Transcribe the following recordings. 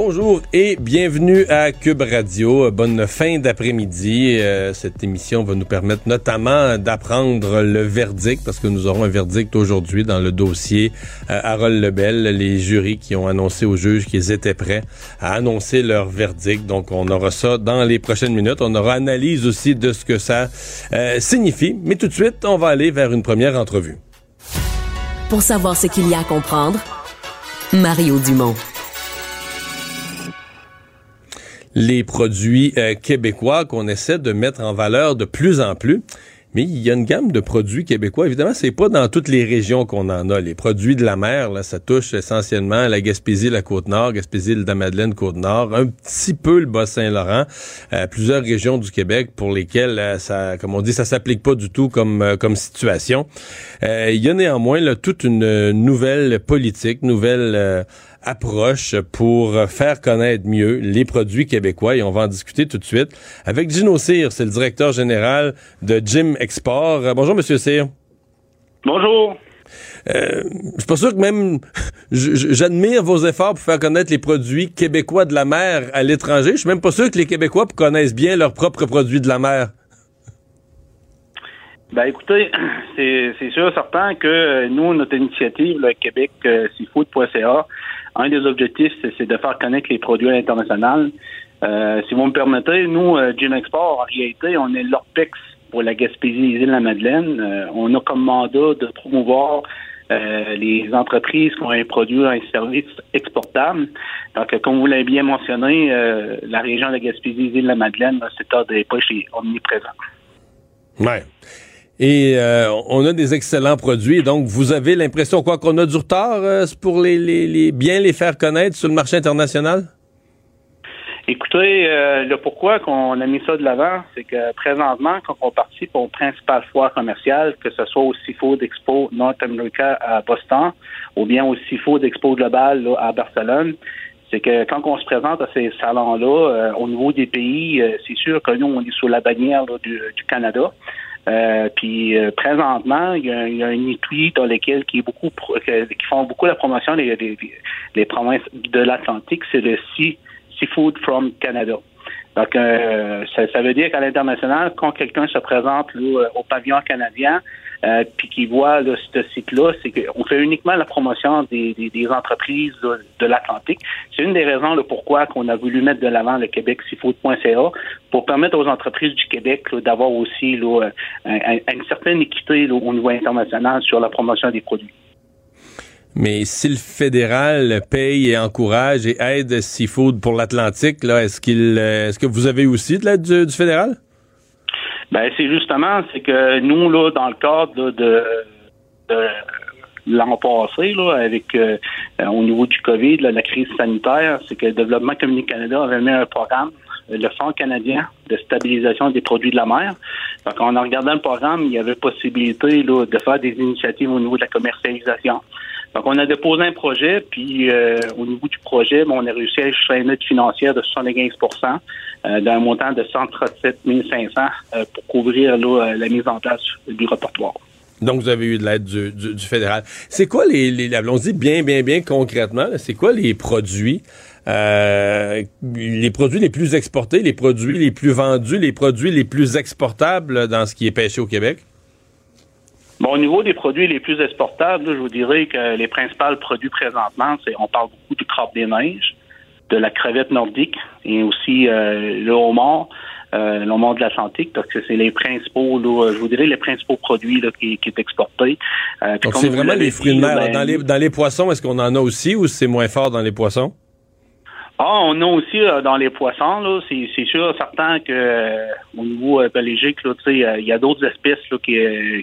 Bonjour et bienvenue à Cube Radio. Bonne fin d'après-midi. Euh, cette émission va nous permettre notamment d'apprendre le verdict parce que nous aurons un verdict aujourd'hui dans le dossier euh, Harold Lebel, les jurys qui ont annoncé aux juges qu'ils étaient prêts à annoncer leur verdict. Donc on aura ça dans les prochaines minutes. On aura analyse aussi de ce que ça euh, signifie. Mais tout de suite, on va aller vers une première entrevue. Pour savoir ce qu'il y a à comprendre, Mario Dumont les produits euh, québécois qu'on essaie de mettre en valeur de plus en plus. Mais il y a une gamme de produits québécois. Évidemment, c'est pas dans toutes les régions qu'on en a. Les produits de la mer, là, ça touche essentiellement la Gaspésie, la Côte-Nord, Gaspésie, le Madeleine, Côte-Nord, un petit peu le Bas-Saint-Laurent, euh, plusieurs régions du Québec pour lesquelles euh, ça, comme on dit, ça s'applique pas du tout comme comme situation. il y a néanmoins toute une nouvelle politique, nouvelle approche pour faire connaître mieux les produits québécois et on va en discuter tout de suite avec Gino Cyr, c'est le directeur général de Jim Export. Euh, bonjour Monsieur Cyr. Bonjour. Euh, je suis pas sûr que même j'admire vos efforts pour faire connaître les produits québécois de la mer à l'étranger. Je suis même pas sûr que les Québécois connaissent bien leurs propres produits de la mer. Ben écoutez, c'est sûr certain que euh, nous, notre initiative, le Québec Seafood.ca, un des objectifs, c'est de faire connaître les produits à l'international. Euh, si vous me permettez, nous, euh, Jim Export, en réalité, on est l'OPEX pour la Gaspésie et la Madeleine. Euh, on a comme mandat de promouvoir les entreprises qui ont un produit, un service exportable. Donc, comme vous l'avez bien mentionné, la région de la Gaspésie et de la Madeleine, le secteur des poches est omniprésent. Ouais. Et euh, on a des excellents produits. Donc, vous avez l'impression quoi qu'on a du retard euh, pour les, les, bien les faire connaître sur le marché international? Écoutez, euh, le pourquoi qu'on a mis ça de l'avant, c'est que présentement, quand on participe aux principales foires commerciales, que ce soit au Seafood Expo North America à Boston ou bien au Seafood Expo Global à Barcelone, c'est que quand on se présente à ces salons-là, au niveau des pays, c'est sûr que nous, on est sous la bannière du, du Canada. Euh, puis euh, présentement, il y, a, il y, a, une étui dans lesquelles qui est beaucoup qui font beaucoup la promotion des, des, des provinces de l'Atlantique, c'est le sea, Seafood from Canada. Donc, euh, ça, veut dire qu'à l'international, quand quelqu'un se présente là, au pavillon canadien, euh, puis qui voit ce site-là, c'est qu'on fait uniquement la promotion des, entreprises de l'Atlantique. C'est une des raisons pourquoi qu'on a voulu mettre de l'avant le Québec Seafood.ca pour permettre aux entreprises du Québec d'avoir aussi là, une certaine équité au niveau international sur la promotion des produits. Mais si le fédéral paye et encourage et aide Seafood pour l'Atlantique, là, est-ce qu'il, euh, est-ce que vous avez aussi de l'aide du, fédéral? Ben, c'est justement, c'est que nous, là, dans le cadre de, l'an passé, là, avec euh, au niveau du COVID, la crise sanitaire, c'est que le Développement Communique Canada avait mis un programme, le Fonds canadien de stabilisation des produits de la mer. Donc, en regardant le programme, il y avait possibilité là, de faire des initiatives au niveau de la commercialisation. Donc, on a déposé un projet, puis euh, au niveau du projet, on a réussi à acheter une aide financière de 75% euh, d'un montant de 137 500 euh, pour couvrir la mise en place du repertoire. Donc, vous avez eu de l'aide du, fédéral. C'est quoi les, les allons-y bien, bien, bien concrètement, c'est quoi les produits, les produits les plus exportés, les produits les plus vendus, les produits les plus exportables dans ce qui est pêché au Québec? Bon, au niveau des produits les plus exportables, je vous dirais que les principaux produits présentement, c'est on parle beaucoup du crabe des neiges, de la crevette nordique et aussi euh, le homard, euh, le homard de l'Atlantique. Donc, c'est les principaux, je vous dirais, les principaux produits là, qui, qui est exporté. Euh, donc, c'est vraiment les fruits de mer. Ben, dans, les, dans les poissons, est-ce qu'on en a aussi ou c'est moins fort dans les poissons? Ah, on a aussi euh, dans les poissons, là, c'est, c'est sûr certain que euh, au niveau euh, là, sais, il y a d'autres espèces là, qui,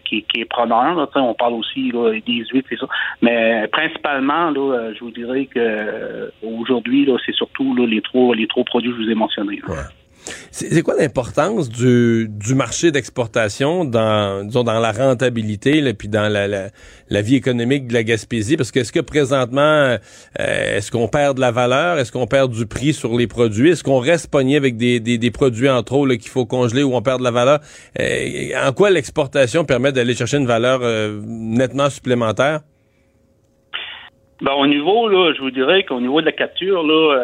qui, qui est preneur. Là, on parle aussi là, des huîtres et ça. Mais principalement, là, je vous dirais que aujourd'hui, là, c'est surtout là, les trois les trois produits que je vous ai mentionnés. C'est quoi l'importance du, du marché d'exportation dans, disons, dans la rentabilité et puis dans la, la, vie économique de la Gaspésie? Parce que est-ce que présentement, euh, est-ce qu'on perd de la valeur? Est-ce qu'on perd du prix sur les produits? Est-ce qu'on reste pogné avec des, des, des produits en trop qu'il faut congeler ou on perd de la valeur? Euh, en quoi l'exportation permet d'aller chercher une valeur euh, nettement supplémentaire? Ben, au niveau, là, je vous dirais qu'au niveau de la capture, là,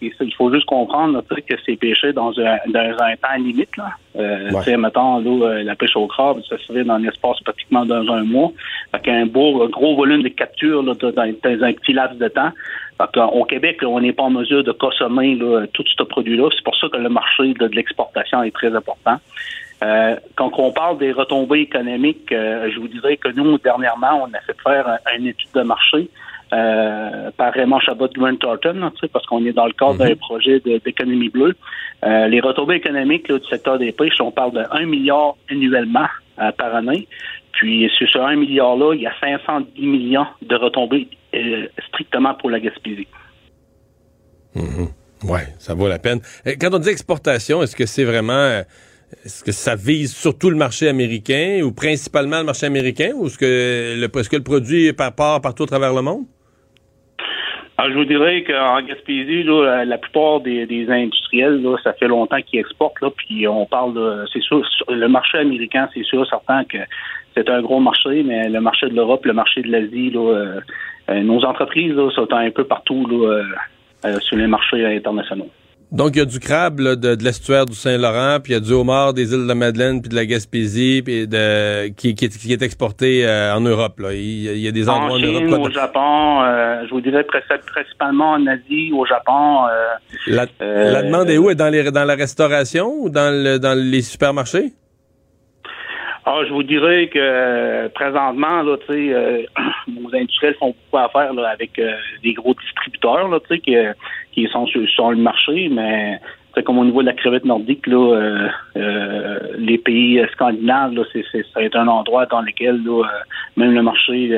il faut juste comprendre que c'est pêché dans un, dans un temps limite. Là. Euh, ouais. Mettons, euh, la pêche au crabe, ça se fait dans l'espace pratiquement dans un mois. Fait un beau, gros volume de capture là, dans, un petit laps de temps. Fait au Québec, on n'est pas en mesure de consommer là, tout ce produit-là. C'est pour ça que le marché de, l'exportation est très important. Euh, quand on parle des retombées économiques, euh, je vous dirais que nous, dernièrement, on a fait faire une étude de marché euh, par Raymond Chabot Grant Thornton, parce qu'on est dans le cadre d'un mhm. projet d'économie bleue. Euh, les retombées économiques du secteur des pêches, on parle de 1 milliard annuellement euh, par année. Puis sur ce 1 milliard-là, il y a 510 millions de retombées strictement pour la Gaspésie. Mhm. Oui, ça vaut la peine. Quand on dit exportation, est-ce que c'est vraiment est-ce que ça vise surtout le marché américain ou principalement le marché américain ou est-ce que le, est -ce que le produit part partout à travers le monde? Alors, je vous dirais qu'en Gaspésie, là, la plupart des, industriels, là, ça fait longtemps qu'ils exportent, là, puis on parle c'est sûr, le marché américain, c'est sûr, certain que c'est un gros marché, mais le marché de l'Europe, le marché de l'Asie, euh, euh, nos entreprises là, sont un peu partout là, euh, sur les marchés internationaux. Donc, il y a du crabe de, l'estuaire du Saint-Laurent, puis il y a du homard des îles de la Madeleine, puis de la Gaspésie, puis de, qui, qui, est exporté euh, en Europe. Là. Il, y a des endroits en, Europe. au Japon, euh, je vous dirais principalement en Asie, au Japon. Euh, la, la, demande est où? Est dans, les, dans la restauration ou dans, le, dans les supermarchés? Ah, je vous dirais que présentement, là, tu sais, euh, nos industriels font beaucoup à faire là, avec euh, des gros distributeurs, là, tu sais, qui, qui sont sur, le marché, mais comme au niveau de la crevette nordique, là, euh, les pays scandinaves, là, c'est, c'est, ça un endroit dans lequel là, même le marché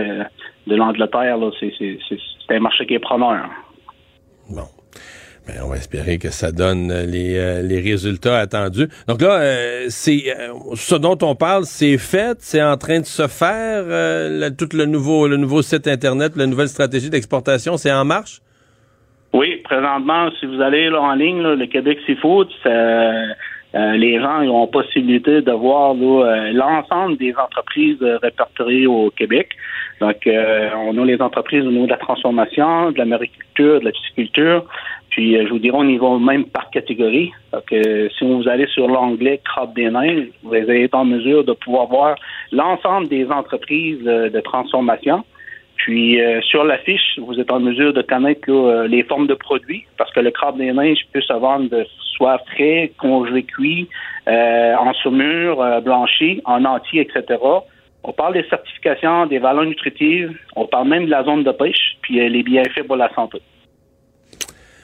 de l'Angleterre, là, c'est, c'est, c'est un marché qui est preneur. Bon. Ben, on va espérer que ça donne euh, euh, les, résultats attendus. Donc là, euh, c'est ce dont on parle, c'est fait, c'est en train de se faire. tout le nouveau, le nouveau site internet, la nouvelle stratégie d'exportation, c'est en marche? Oui, présentement, si vous allez là, en ligne, le Québec Seafood, les gens ont possibilité de voir l'ensemble des entreprises répertoriées au Québec. Donc, on a les entreprises au niveau de la transformation, de la mariculture, de la pisciculture, puis, euh, je vous dirais, on y va même par catégorie. Donc, si vous allez sur l'onglet Crabe des nains, vous allez être en mesure de pouvoir voir l'ensemble des entreprises euh, de transformation. Puis, euh, sur la fiche, vous êtes en mesure de connaître les formes de produits, parce que le crabe des neiges peut se vendre de soit frais, congelé cuit, en saumure, blanchi, en entier, etc. On parle des certifications, des valeurs nutritives, on parle même de la zone de pêche, puis les bienfaits pour la santé.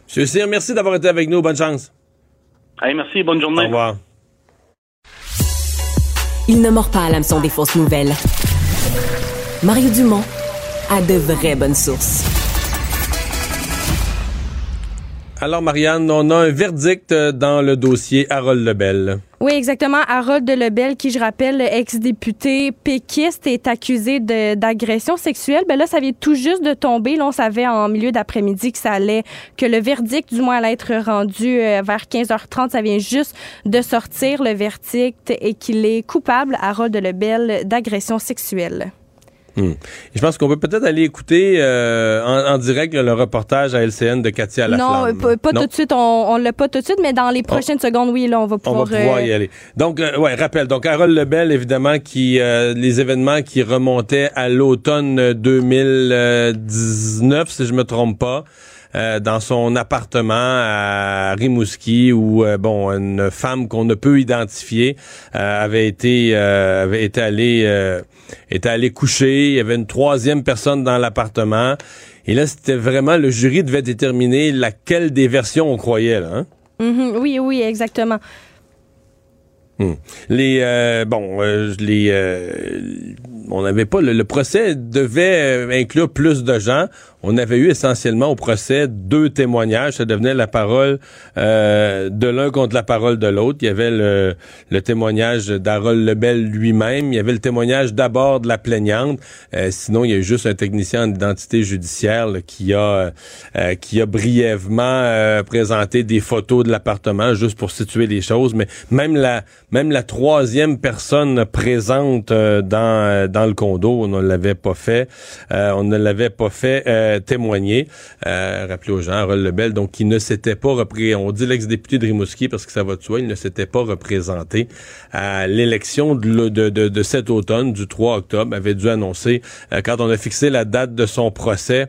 Monsieur Cyr, merci d'avoir été avec nous. Bonne chance. Allez, merci. Bonne journée. Au revoir. Il ne mord pas à l'hameçon des fausses nouvelles. Mario Dumont a de vraies bonnes sources. Alors, Marianne, on a un verdict dans le dossier Harold Lebel. Oui, exactement. Harold Lebel, qui, je rappelle, ex-député péquiste, est accusé d'agression sexuelle. Ben là, ça vient tout juste de tomber. Là, on savait en milieu d'après-midi que ça allait, que le verdict, du moins, allait être rendu euh, vers 15h30. Ça vient juste de sortir le verdict et qu'il est coupable, Harold Lebel, d'agression sexuelle. Hmm. Je pense qu'on peut peut-être aller écouter euh, en, direct le reportage à LCN de Katia Laflamme. Non, pas, tout de suite. On, on l'a pas tout de suite, mais dans les prochaines secondes, oui, là, on va pouvoir. On va pouvoir y euh, aller. Donc, euh, ouais, rappel. Donc, Harold Lebel, évidemment, qui les événements qui remontaient à l'automne 2019, si je me trompe pas. Dans son appartement à Rimouski où bon une femme qu'on ne peut identifier avait été avait été allée était allé coucher. Il y avait une troisième personne dans l'appartement. Et là, c'était vraiment, le jury devait déterminer laquelle des versions on croyait, là. Hein? Mm-hmm. oui, oui, exactement. Hmm. Les euh, bon, euh, les euh, on n'avait pas le, procès devait inclure plus de gens on avait eu essentiellement au procès deux témoignages. Ça devenait la parole euh, de l'un contre la parole de l'autre. Il y avait le, témoignage d'Harold Lebel lui-même. Il y avait le témoignage d'abord de la plaignante. Euh, sinon, il y a eu juste un technicien en identité judiciaire qui a euh, qui a brièvement présenté des photos de l'appartement juste pour situer les choses. Mais même la même la troisième personne présente dans dans le condo, on ne l'avait pas fait. on ne l'avait pas fait témoigné, euh, rappelé aux gens, Harold Lebel, donc qui ne s'était pas représenté, on dit l'ex-député de Rimouski parce que ça va de soi, il ne s'était pas représenté à l'élection de, cet automne, du 3 octobre, avait dû annoncer, euh, quand on a fixé la date de son procès,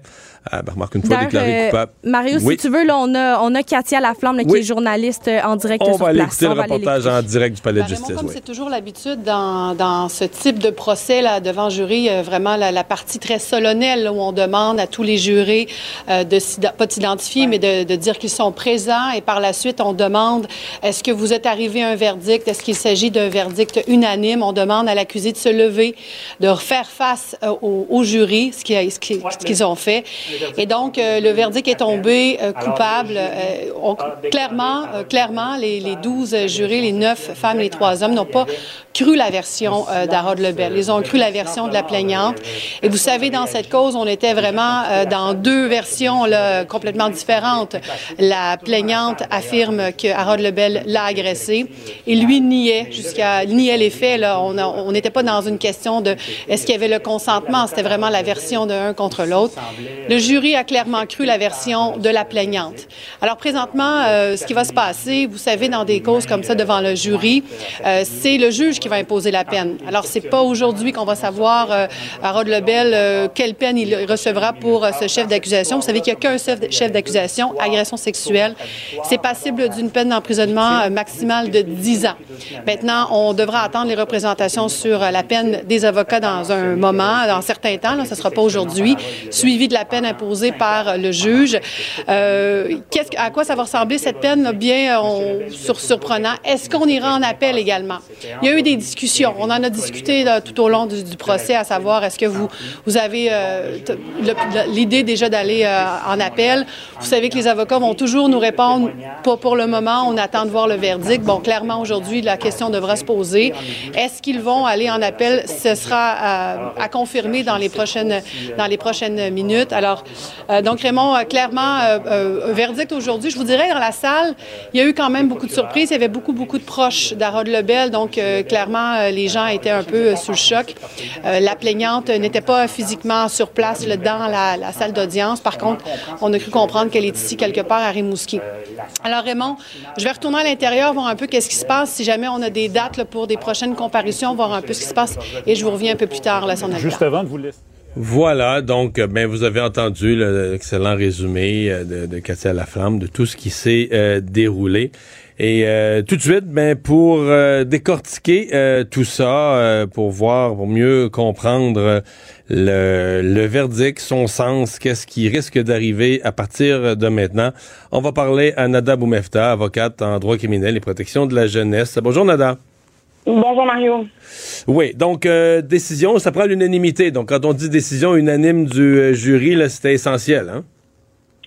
ah, ben, remarque, une fois déclaré euh, coupable. Mario, si tu veux, là, on, a, on a Katia Laflamme, qui est journaliste euh, en direct on sur va aller Écouter le reportage en direct du Palais de justice. Comme c'est toujours l'habitude dans, dans, ce type de procès là, devant jury, euh, vraiment la, partie très solennelle où on demande à tous les jurés euh, de pas s'identifier, mais de, de, dire qu'ils sont présents. Et par la suite, on demande est-ce que vous êtes arrivé à un verdict? Est-ce qu'il s'agit d'un verdict unanime? On demande à l'accusé de se lever, de faire face au, au, jury, ce qu'ils ce qu'ils ont fait. Et donc, euh, le verdict est tombé euh, coupable. Euh, clairement, clairement, les, les 12 jurés, les 9 femmes et les 3 hommes n'ont pas cru la version d'Harold Lebel. Ils ont cru la version de la plaignante. Et vous savez, dans cette cause, on était vraiment dans deux versions là, complètement différentes. La plaignante affirme que Harold Lebel l'a agressé et lui niait jusqu'à niait les faits. Là. On n'était pas dans une question de est-ce qu'il y avait le consentement. C'était vraiment la version de un contre l'autre. Le jury a clairement cru la version de la plaignante. Alors présentement, euh, ce qui va se passer, vous savez, dans des causes comme ça devant le jury, euh, c'est le juge qui va imposer la peine. Alors c'est pas aujourd'hui qu'on va savoir euh, Harold Lebel euh, quelle peine il recevra pour ce chef d'accusation. Vous savez qu'il n'y a qu'un chef d'accusation, agression sexuelle. C'est passible d'une peine d'emprisonnement maximale de 10 ans. Maintenant, on devra attendre les représentations sur la peine des avocats dans un moment, dans certains temps. Ce ne sera pas aujourd'hui, suivi de la peine imposée par le juge. Euh, à quoi ça va ressembler cette peine? Bien on, sur, surprenant. Est-ce qu'on ira en appel également? Il y a eu des discussions. On en a discuté tout au long du, procès, à savoir est-ce que vous, vous avez euh, l'idée déjà d'aller euh, en appel? Vous savez que les avocats vont toujours nous répondre pas pour le moment, on attend de voir le verdict. Bon, clairement, aujourd'hui, la question devra se poser. Est-ce qu'ils vont aller en appel? Ce sera à, à confirmer dans les prochaines, dans les prochaines minutes. Alors, euh, donc, Raymond, euh, clairement, euh, verdict aujourd'hui. Je vous dirais, dans la salle, il y a eu quand même beaucoup de surprises. Il y avait beaucoup, beaucoup de proches d'Harold Lebel. Donc, clairement, les gens étaient un peu sous le choc. la plaignante n'était pas physiquement sur place dans la, salle d'audience. Par contre, on a cru comprendre qu'elle est ici quelque part à Rimouski. Alors, Raymond, je vais retourner à l'intérieur, voir un peu qu'est-ce qui se passe. Si jamais on a des dates pour des prochaines comparutions, voir un peu ce qui se passe. Et je vous reviens un peu plus tard, là, son Juste avant de vous laisser. Voilà, donc ben vous avez entendu l'excellent résumé euh, de, de Katia Laflamme de tout ce qui s'est euh, déroulé. Et euh, tout de suite, ben pour décortiquer tout ça, pour voir, pour mieux comprendre le, le, verdict, son sens, qu'est-ce qui risque d'arriver à partir de maintenant, on va parler à Nada Boumefta, avocate en droit criminel et protection de la jeunesse. Bonjour Nada. Bonjour Mario. Oui, donc euh, décision, ça prend l'unanimité. Donc quand on dit décision unanime du euh, jury, là, c'était essentiel, hein?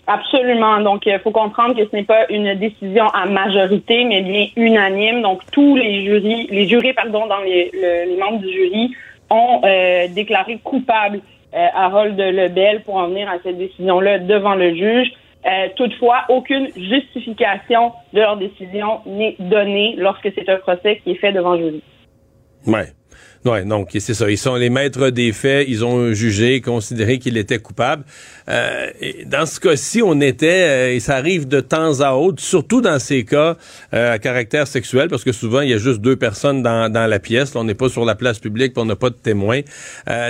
Absolument. Donc, il faut comprendre que ce n'est pas une décision à majorité, mais bien unanime. Donc, tous les jurys, les jurés, pardon, dans les, les membres du jury ont euh, déclaré coupable Harold Lebel pour en venir à cette décision-là devant le juge. Euh, toutefois, aucune justification de leur décision n'est donnée lorsque c'est un procès qui est fait devant jury. Ouais. Ouais, donc c'est ça. Ils sont les maîtres des faits. Ils ont jugé, considéré qu'il était coupable. Euh, dans ce cas-ci, on était, euh, et ça arrive de temps à autre, surtout dans ces cas euh, à caractère sexuel, parce que souvent il y a juste deux personnes dans, la pièce. on n'est pas sur la place publique, on n'a pas de témoins.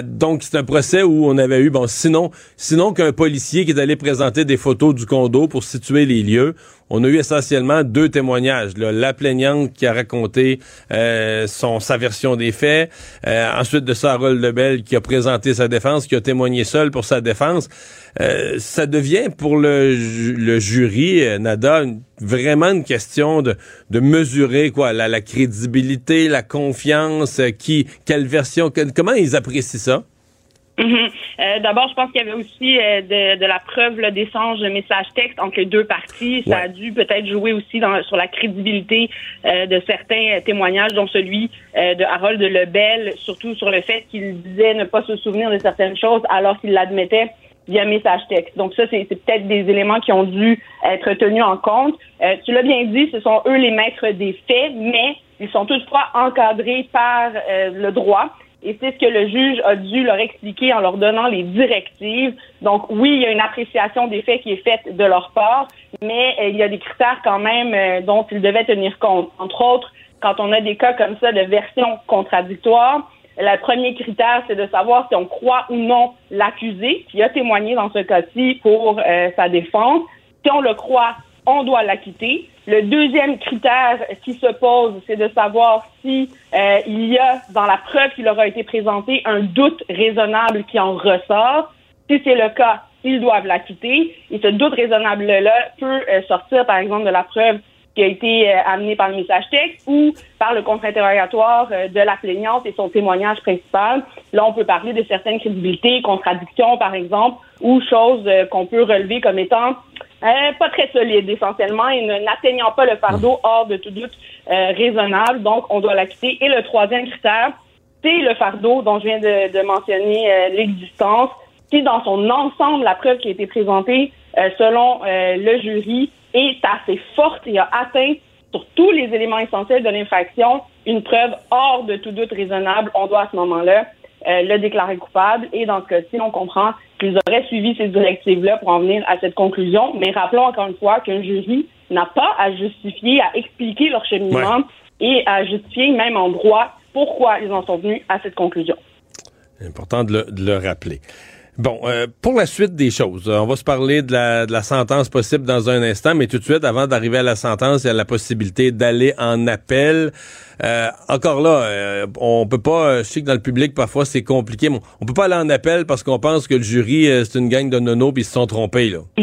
donc c'est un procès où on avait eu, bon, sinon, sinon qu'un policier qui est allé présenter des photos du condo pour situer les lieux on a eu essentiellement deux témoignages. La plaignante qui a raconté son, sa version des faits, Euh, ensuite de ça, Lebel qui a présenté sa défense, qui a témoigné seul pour sa défense. Euh, ça devient pour le, le jury, euh, Nada, vraiment une question de, de mesurer quoi, la, la crédibilité, la confiance, qui, quelle version, comment ils apprécient ça? Mhm. Euh, d'abord, je pense qu'il y avait aussi euh, de, la preuve d'échange de messages textes entre les deux parties. Ça a dû peut-être jouer aussi sur la crédibilité euh, de certains témoignages, dont celui de Harold Lebel, surtout sur le fait qu'il disait ne pas se souvenir de certaines choses alors qu'il l'admettait via message texte. Donc ça, c'est peut-être des éléments qui ont dû être tenus en compte. tu l'as bien dit, ce sont eux les maîtres des faits, mais ils sont toutefois encadrés par le droit. Et c'est ce que le juge a dû leur expliquer en leur donnant les directives. Donc oui, il y a une appréciation des faits qui est faite de leur part, mais euh, il y a des critères quand même euh, dont ils devaient tenir compte. Entre autres, quand on a des cas comme ça de versions contradictoires, le premier critère, c'est de savoir si on croit ou non l'accusé qui a témoigné dans ce cas-ci pour euh, sa défense. Si on le croit, on doit l'acquitter. Le deuxième critère qui se pose, c'est de savoir si euh, il y a dans la preuve qui leur a été présentée un doute raisonnable qui en ressort. Si c'est le cas, ils doivent l'acquitter. Et ce doute raisonnable-là peut euh, sortir, par exemple, de la preuve qui a été euh, amenée par le message texte ou par le contre-interrogatoire de la plaignante et son témoignage principal. Là, on peut parler de certaines crédibilités, contradictions, par exemple, ou choses qu'on peut relever comme étant euh, pas très solide essentiellement et n'atteignant pas le fardeau hors de tout doute euh, raisonnable. Donc, on doit l'acquitter. Et le troisième critère, c'est le fardeau dont je viens de, de mentionner euh, l'existence. Si dans son ensemble, la preuve qui a été présentée selon le jury est assez forte et a atteint sur tous les éléments essentiels de l'infraction une preuve hors de tout doute raisonnable, on doit à ce moment-là le déclarer coupable. Et dans ce cas-ci, on comprend qu'ils auraient suivi ces directives-là pour en venir à cette conclusion. Mais rappelons encore une fois qu'un jury n'a pas à justifier, à expliquer leur cheminement et à justifier même en droit pourquoi ils en sont venus à cette conclusion. C'est important de le rappeler. Bon, euh, pour la suite des choses, on va se parler de la, de la, sentence possible dans un instant, mais tout de suite, avant d'arriver à la sentence, il y a la possibilité d'aller en appel. Euh, encore là, euh, on peut pas, je sais que dans le public, parfois, c'est compliqué, mais on peut pas aller en appel parce qu'on pense que le jury, c'est une gang de nonos puis ils se sont trompés, là.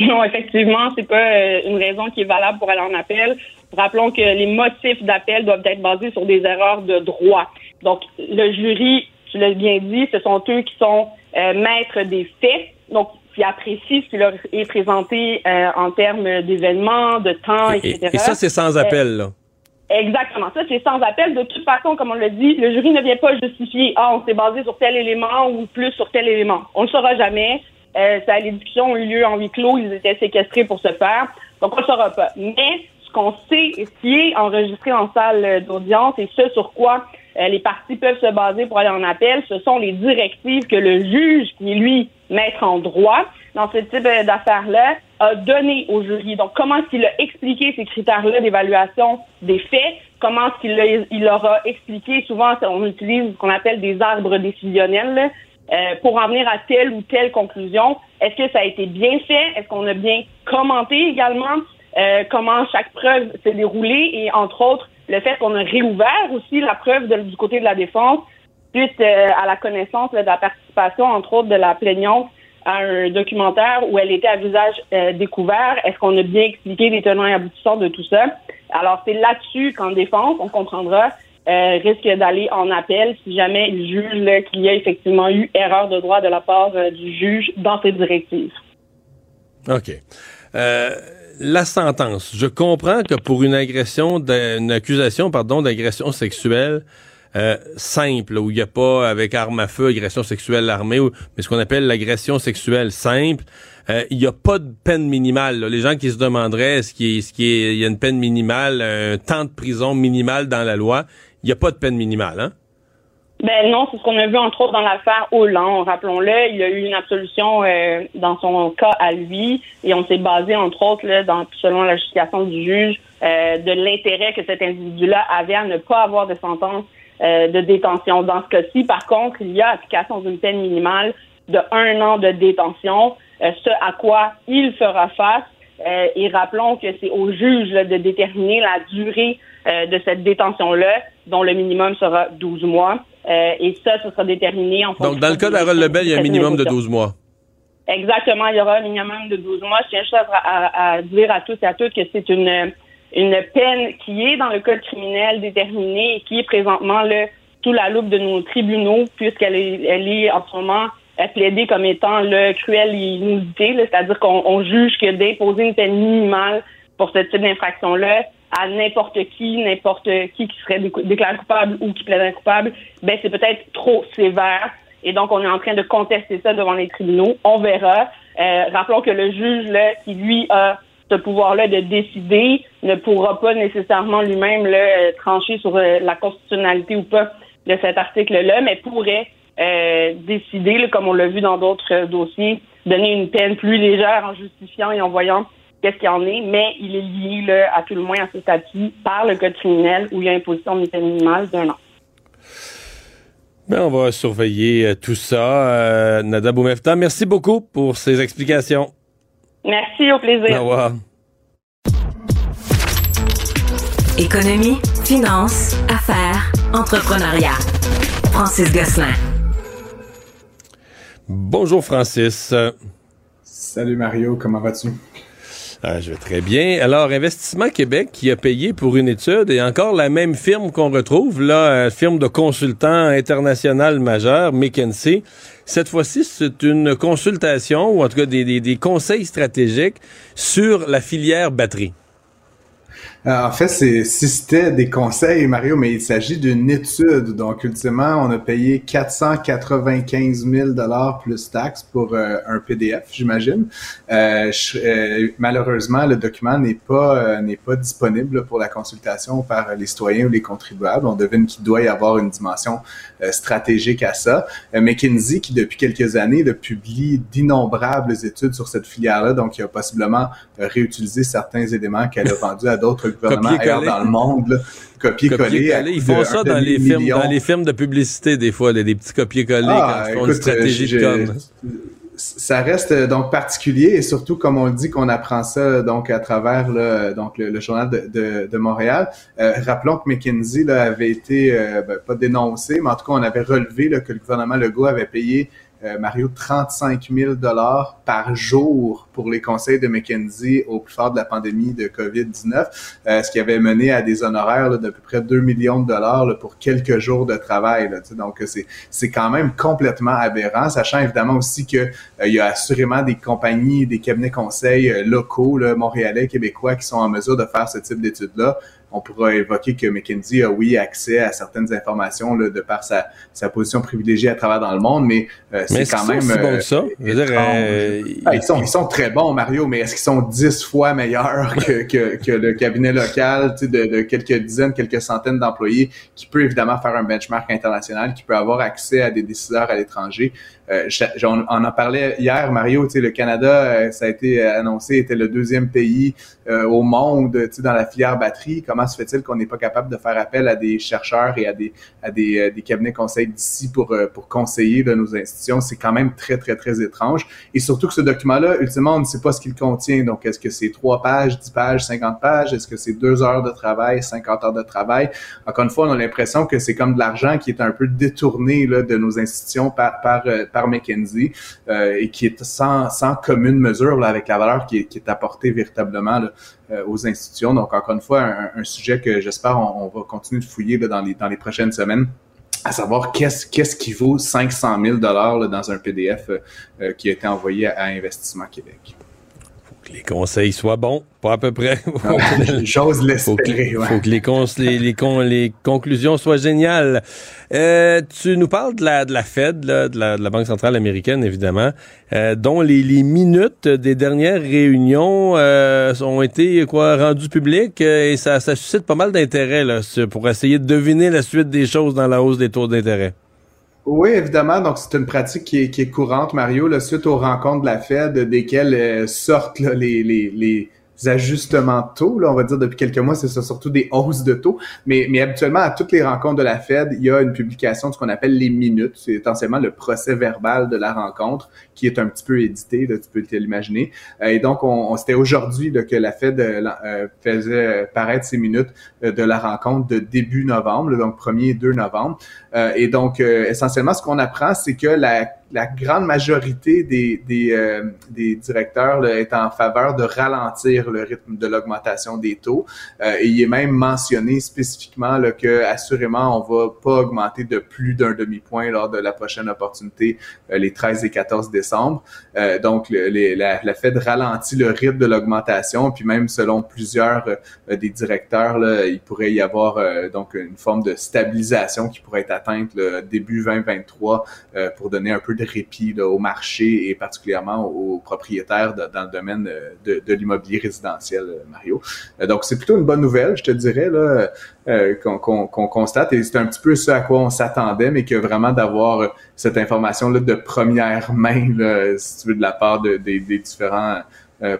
non, effectivement, c'est pas une raison qui est valable pour aller en appel. Rappelons que les motifs d'appel doivent être basés sur des erreurs de droit. Donc, le jury, tu l'as bien dit, ce sont eux qui sont euh, maître des faits, donc qui apprécie ce qui leur est présenté euh, en termes d'événements, de temps, etc. Et, ça, c'est sans appel, là. Exactement. Ça, c'est sans appel. De toute façon, comme on l'a dit, le jury ne vient pas justifier, ah, on s'est basé sur tel élément ou plus sur tel élément. On ne le saura jamais. Euh, ça, les discussions ont eu lieu en huis clos, ils étaient séquestrés pour se faire. Donc, on ne le saura pas. Mais ce qu'on sait et ce qui est enregistré en salle d'audience et ce sur quoi euh, les parties peuvent se baser pour aller en appel, ce sont les directives que le juge, qui est lui maître en droit, dans ce type d'affaires-là, a donné au jury. Donc, comment est-ce qu'il a expliqué ces critères-là d'évaluation des faits? Comment est-ce qu'il il leur a expliqué? Souvent, on utilise ce qu'on appelle des arbres décisionnels euh, pour en venir à telle ou telle conclusion. Est-ce que ça a été bien fait? Est-ce qu'on a bien commenté également? Euh, comment chaque preuve s'est déroulée? Et, entre autres, le fait qu'on a réouvert aussi la preuve du côté de la défense suite euh, à la connaissance de la participation, entre autres, de la plaignante à un documentaire où elle était à visage euh, découvert. Est-ce qu'on a bien expliqué les tenants et aboutissants de tout ça? Alors, c'est là-dessus qu'en défense, on comprendra, euh, risque d'aller en appel si jamais il juge qu'il y a effectivement eu erreur de droit de la part du juge dans ses directives. OK la sentence. Je comprends que pour une agression, une accusation, pardon, d'agression sexuelle euh, simple, où il n'y a pas avec arme à feu, agression sexuelle armée, mais ce qu'on appelle l'agression sexuelle simple, euh, il n'y a pas de peine minimale. Les gens qui se demanderaient est-ce qu'il y, y, a une peine minimale, un temps de prison minimal dans la loi, il n'y a pas de peine minimale, hein? Ben non, c'est ce qu'on a vu entre autres dans l'affaire Hollande. Rappelons-le, il y a eu une absolution euh, dans son cas à lui et on s'est basé entre autres là, dans, selon la justification du juge euh, de l'intérêt que cet individu-là avait à ne pas avoir de sentence euh, de détention. Dans ce cas-ci, par contre, il y a application d'une peine minimale de un an de détention, ce à quoi il fera face. et rappelons que c'est au juge de déterminer la durée de cette détention-là, dont le minimum sera 12 mois. Et ça, ce sera déterminé en fonction... Donc, dans le cas d'Harold Lebel, il y a un minimum de 12 mois. Exactement, il y aura un minimum de 12 mois. Je tiens juste à, dire à tous et à toutes que c'est une, une peine qui est dans le code criminel déterminée et qui est présentement sous la loupe de nos tribunaux, puisqu'elle est, elle est en ce moment plaidée comme étant le cruel inusité, c'est-à-dire qu'on juge que d'imposer une peine minimale pour ce type d'infraction-là à n'importe qui, n'importe qui qui serait déclaré coupable ou qui plaiderait coupable, ben c'est peut-être trop sévère. Et donc, on est en train de contester ça devant les tribunaux. On verra. Euh, rappelons que le juge, là, qui lui a ce pouvoir-là de décider, ne pourra pas nécessairement lui-même le trancher sur euh, la constitutionnalité ou pas de cet article-là, mais pourrait euh, décider, comme on l'a vu dans d'autres dossiers, donner une peine plus légère en justifiant et en voyant qu'est-ce qu'il y en est, mais il est lié là, à tout le moins à ce statut par le code criminel où il y a imposition peine minimale d'un an. Ben, on va surveiller euh, tout ça. Euh, Nada Boumefta, merci beaucoup pour ces explications. Merci, au plaisir. Au revoir. Économie, finance, affaires, entrepreneuriat. Francis Gosselin. Bonjour Francis. Salut Mario, comment vas-tu? Ah, je vais très bien. Alors, Investissement Québec qui a payé pour une étude et encore la même firme qu'on retrouve, là, firme de consultants international majeur, McKinsey. Cette fois-ci, c'est une consultation ou en tout cas des conseils stratégiques sur la filière batterie. Euh, en fait, c'est si c'était des conseils, Mario, mais il s'agit d'une étude. Donc, ultimement, on a payé 495 000 dollars plus taxes pour euh, un PDF, j'imagine. Euh, malheureusement, le document n'est pas n'est pas disponible pour la consultation par les citoyens ou les contribuables. On devine qu'il doit y avoir une dimension stratégique à ça. McKinsey, qui depuis quelques années publie d'innombrables études sur cette filière-là, donc il a possiblement réutilisé certains éléments qu'elle a vendus à d'autres gouvernements ailleurs dans le monde. Copier-coller. ils font ça dans les, films, dans les films de publicité, des fois, des petits copier-coller ah, quand ils font une stratégie de com ça reste euh, donc particulier et surtout comme on le dit qu'on apprend ça donc à travers le, donc le, journal de, de, Montréal. Euh, rappelons que McKinsey là, avait été euh, ben, pas dénoncé, mais en tout cas on avait relevé là, que le gouvernement Legault avait payé euh, Mario, 35 000 dollars par jour pour les conseils de McKenzie au plus fort de la pandémie de COVID-19, euh, ce qui avait mené à des honoraires d'à peu près 2 millions de dollars pour quelques jours de travail. Là, donc, c'est, c'est quand même complètement aberrant, sachant évidemment aussi que euh, il y a assurément des compagnies, des cabinets conseils locaux, là, montréalais, québécois, qui sont en mesure de faire ce type d'études-là on pourra évoquer que McKinsey a, oui, accès à certaines informations là, de par sa, sa position privilégiée à travers dans le monde, mais, euh, c'est quand même... Bon ça? Euh, ah, ils, sont, ils sont très bons, Mario, mais est-ce qu'ils sont dix fois meilleurs que, que, que le cabinet local de, de quelques dizaines, quelques centaines d'employés qui peut évidemment faire un benchmark international, qui peut avoir accès à des décideurs à l'étranger? Euh, on, en parlait hier, Mario, tu sais, le Canada, euh, ça a été annoncé, était le deuxième pays euh, au monde, tu sais, dans la filière batterie. Comment se fait-il qu'on n'est pas capable de faire appel à des chercheurs et à des, à des, des cabinets conseils d'ici pour, pour conseiller de nos institutions? C'est quand même très, très, très étrange. Et surtout que ce document-là, ultimement, on ne sait pas ce qu'il contient. Donc, est-ce que c'est trois pages, dix pages, cinquante pages? Est-ce que c'est deux heures de travail, cinquante heures de travail? Encore une fois, on a l'impression que c'est comme de l'argent qui est un peu détourné là, de nos institutions par, par, par par McKenzie euh, et qui est sans, sans commune mesure là, avec la valeur qui est, qui est apportée véritablement euh, aux institutions. Donc, encore une fois, un, sujet que j'espère on, va continuer de fouiller là, dans, les, dans les prochaines semaines à savoir qu'est-ce qu'est-ce qui vaut 500 000 dollars dans un PDF euh, qui a été envoyé à Investissement Québec les conseils soient bons, pas à peu près. J'ose l'espérer. Faut, faut que les, les, les, conclusions soient géniales. Euh, tu nous parles de la, de la Fed, de, la, de, la, Banque centrale américaine, évidemment, euh, dont les, les, minutes des dernières réunions euh, ont été quoi rendues publiques et ça, ça suscite pas mal d'intérêt pour essayer de deviner la suite des choses dans la hausse des taux d'intérêt. Oui, évidemment. Donc, c'est une pratique qui est, courante, Mario, là, suite aux rencontres de la Fed, desquelles euh, sortent les, les, ajustements de taux. Là, on va dire depuis quelques mois, c'est surtout des hausses de taux. Mais, mais habituellement, à toutes les rencontres de la Fed, il y a une publication de ce qu'on appelle les minutes. C'est essentiellement le procès verbal de la rencontre qui est un petit peu édité, là, tu peux te l'imaginer. Euh, et donc, on, c'était aujourd'hui que la Fed euh, euh, faisait paraître ces minutes de la rencontre de début novembre, donc 1er et 2 novembre. et donc, essentiellement, ce qu'on apprend, c'est que la la grande majorité des, des, euh, des directeurs là, est en faveur de ralentir le rythme de l'augmentation des taux. Euh, il est même mentionné spécifiquement là, que assurément on va pas augmenter de plus d'un demi-point lors de la prochaine opportunité euh, les 13 et 14 décembre. Donc les, la, la, Fed ralentit le rythme de l'augmentation, puis même selon plusieurs des directeurs, là, il pourrait y avoir donc une forme de stabilisation qui pourrait être atteinte le début 2023 pour donner un peu de répit au marché et particulièrement aux, propriétaires dans le domaine euh, de, l'immobilier résidentiel, euh, Mario. Euh, donc, c'est plutôt une bonne nouvelle, je te dirais, là, qu'on constate. Et c'est un petit peu ce à quoi on s'attendait, mais que vraiment d'avoir cette information-là de première main, si tu veux, de la part des différents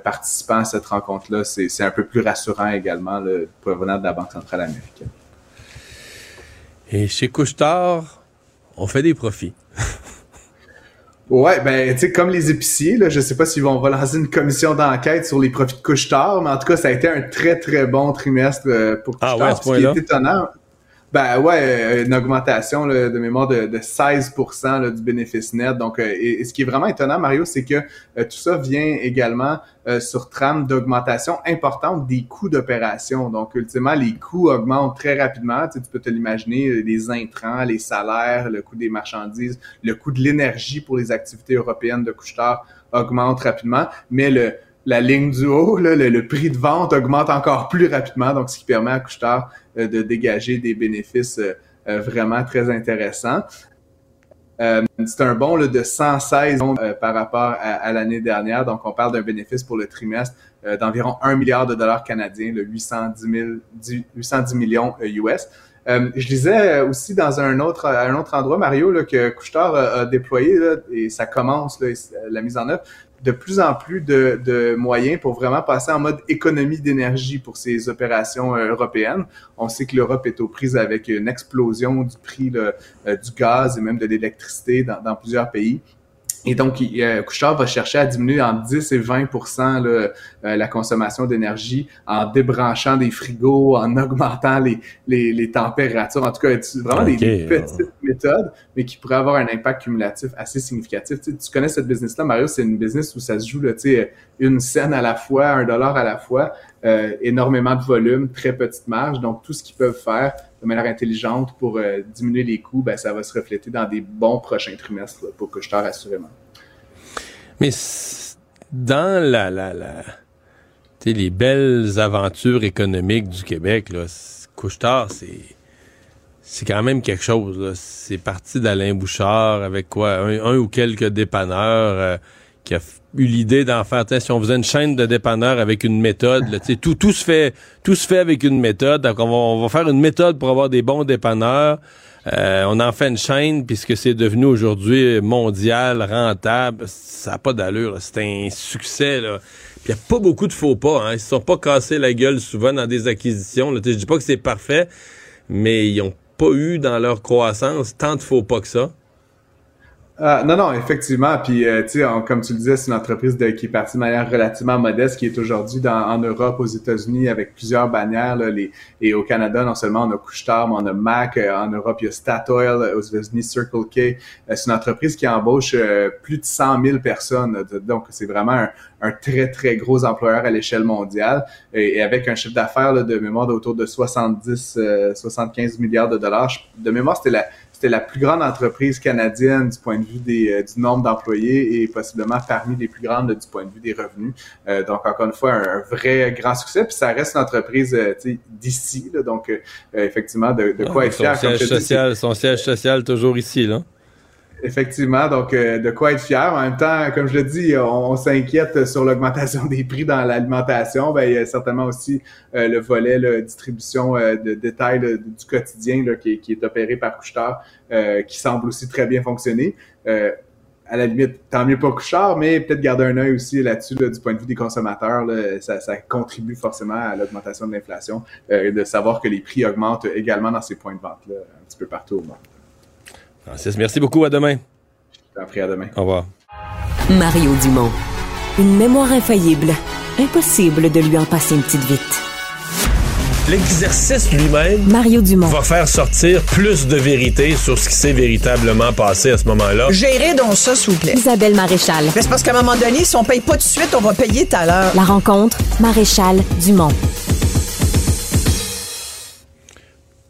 participants à cette rencontre-là, c'est un peu plus rassurant également, là, provenant de la Banque centrale américaine. Et chez Couchetard, on fait des profits. Ouais, ben, tu sais, comme les épiciers, là, je sais pas s'ils vont relancer une commission d'enquête sur les profits de couche-tard, mais en tout cas, ça a été un très, très bon trimestre euh, pour couche-tard. Ah ouais, ce, qui est étonnant, ben ouais, euh, une augmentation de mémoire de, de 16 là, du bénéfice net. Donc, euh, et, ce qui est vraiment étonnant, Mario, c'est que euh, tout ça vient également sur trame d'augmentation importante des coûts d'opération. Donc, ultimement, les coûts augmentent très rapidement. Tu, sais, tu peux te l'imaginer, les intrants, les salaires, le coût des marchandises, le coût de l'énergie pour les activités européennes de couche-tard augmente rapidement, mais le la ligne du haut, le, prix de vente augmente encore plus rapidement, donc ce qui permet à Couchetard euh, de dégager des bénéfices euh, euh, vraiment très intéressants. c'est un bond de 116 par rapport à, l'année dernière, donc on parle d'un bénéfice pour le trimestre d'environ 1 milliard de dollars canadiens, le 810, 810 millions US. je lisais aussi dans un autre, un autre endroit, Mario, que Couchetard a, déployé, et ça commence, la mise en œuvre, de plus en plus de, moyens pour vraiment passer en mode économie d'énergie pour ces opérations euh, européennes. On sait que l'Europe est aux prises avec une explosion du prix euh, du gaz et même de l'électricité dans, plusieurs pays. Et donc, euh, Couchard va chercher à diminuer en 10 et 20% euh, la consommation d'énergie en débranchant des frigos, en augmentant les, les, les températures. En tout cas, vraiment des, petites méthodes, mais qui pourraient avoir un impact cumulatif assez significatif. Tu, connais cette business-là, Mario, c'est une business où ça se joue là, une scène à la fois, un dollar à la fois, euh, énormément de volume, très petite marge. Donc, tout ce qu'ils peuvent faire de manière intelligente pour euh, diminuer les coûts, ben, ça va se refléter dans des bons prochains trimestres pour Couchetard, assurément. Mais dans la, la, la les belles aventures économiques du Québec, là, c'est c'est quand même quelque chose. C'est parti d'Alain Bouchard avec quoi? Un, ou quelques dépanneurs euh, qui a eu l'idée d'en faire, si on faisait une chaîne de dépanneurs avec une méthode, là, tout, tout, se fait, tout se fait avec une méthode. Donc, on va, faire une méthode pour avoir des bons dépanneurs. Euh, on en fait une chaîne puisque c'est devenu aujourd'hui mondial, rentable. Ça n'a pas d'allure. C'est un succès. Là. il n'y a pas beaucoup de faux pas. Hein. Ils se sont pas cassés la gueule souvent dans des acquisitions. Je dis pas que c'est parfait, mais ils ont pas eu dans leur croissance tant de faux pas que ça. Ah, non, non, effectivement. Puis, euh, tu sais, comme tu le disais, c'est une entreprise de, qui est partie de manière relativement modeste, qui est aujourd'hui en Europe, aux États-Unis, avec plusieurs bannières. Là, les, et au Canada, non seulement on a Couchetard, mais on a Mac. Euh, en Europe, il y a Statoil. Euh, aux États-Unis, Circle K. c'est une entreprise qui embauche plus de 100 000 personnes. Donc, c'est vraiment un, un, très, très gros employeur à l'échelle mondiale. Et, avec un chiffre d'affaires de mémoire d'autour de 70, 75 milliards de dollars. De mémoire, c'était la c'était la plus grande entreprise canadienne du point de vue des, euh, du nombre d'employés et possiblement parmi les plus grandes du point de vue des revenus. Euh, donc, encore une fois, un, vrai grand succès. Puis ça reste une entreprise euh, d'ici. Donc, effectivement, de, quoi être fier. Siège social, son siège social toujours ici. là. Effectivement, donc euh, de quoi être fier. En même temps, comme je le dis, on, s'inquiète sur l'augmentation des prix dans l'alimentation. Ben, il y a certainement aussi euh, le volet la distribution euh, de détails du quotidien là, qui, qui, est opéré par Couchetard, qui semble aussi très bien fonctionner à la limite, tant mieux pas Couchard, mais peut-être garder un œil aussi là-dessus du point de vue des consommateurs. ça, contribue forcément à l'augmentation de l'inflation, euh, de savoir que les prix augmentent également dans ces points de vente-là, un petit peu partout au monde. Francis, merci beaucoup. À demain. Je t'en prie, à demain. Au revoir. Mario Dumont. Une mémoire infaillible. Impossible de lui en passer une petite vite. L'exercice lui-même Mario Dumont. va faire sortir plus de vérité sur ce qui s'est véritablement passé à ce moment-là. Gérez donc ça, s'il vous plaît. Isabelle Maréchal. c'est parce qu'à un moment donné, si on paye pas tout de suite, on va payer tout à l'heure. La rencontre, Maréchal Dumont.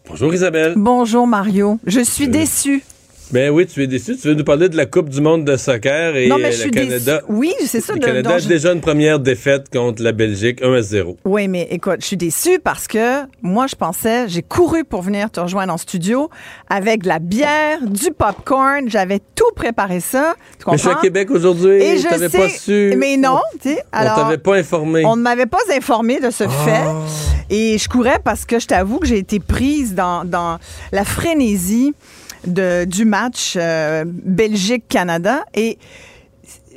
Bonjour Isabelle. Bonjour Mario. Je suis déçue. Ben oui, tu es déçu. Tu veux nous parler de la Coupe du monde de soccer et non, mais je le Canada. Oui, c'est ça. Le Canada a déjà une première défaite contre la Belgique, 1 à 0. Oui, mais écoute, je suis déçu parce que moi, je pensais, j'ai couru pour venir te rejoindre en studio avec de la bière, du popcorn. J'avais tout préparé ça. Tu comprends? Mais je suis à Québec aujourd'hui. Et je t'avais pas su. Mais non, tu sais. On t'avait pas informé. On ne m'avait pas informé de ce ah. fait. Et je courais parce que je t'avoue que j'ai été prise dans, dans la frénésie de, du match euh, Belgique-Canada. Et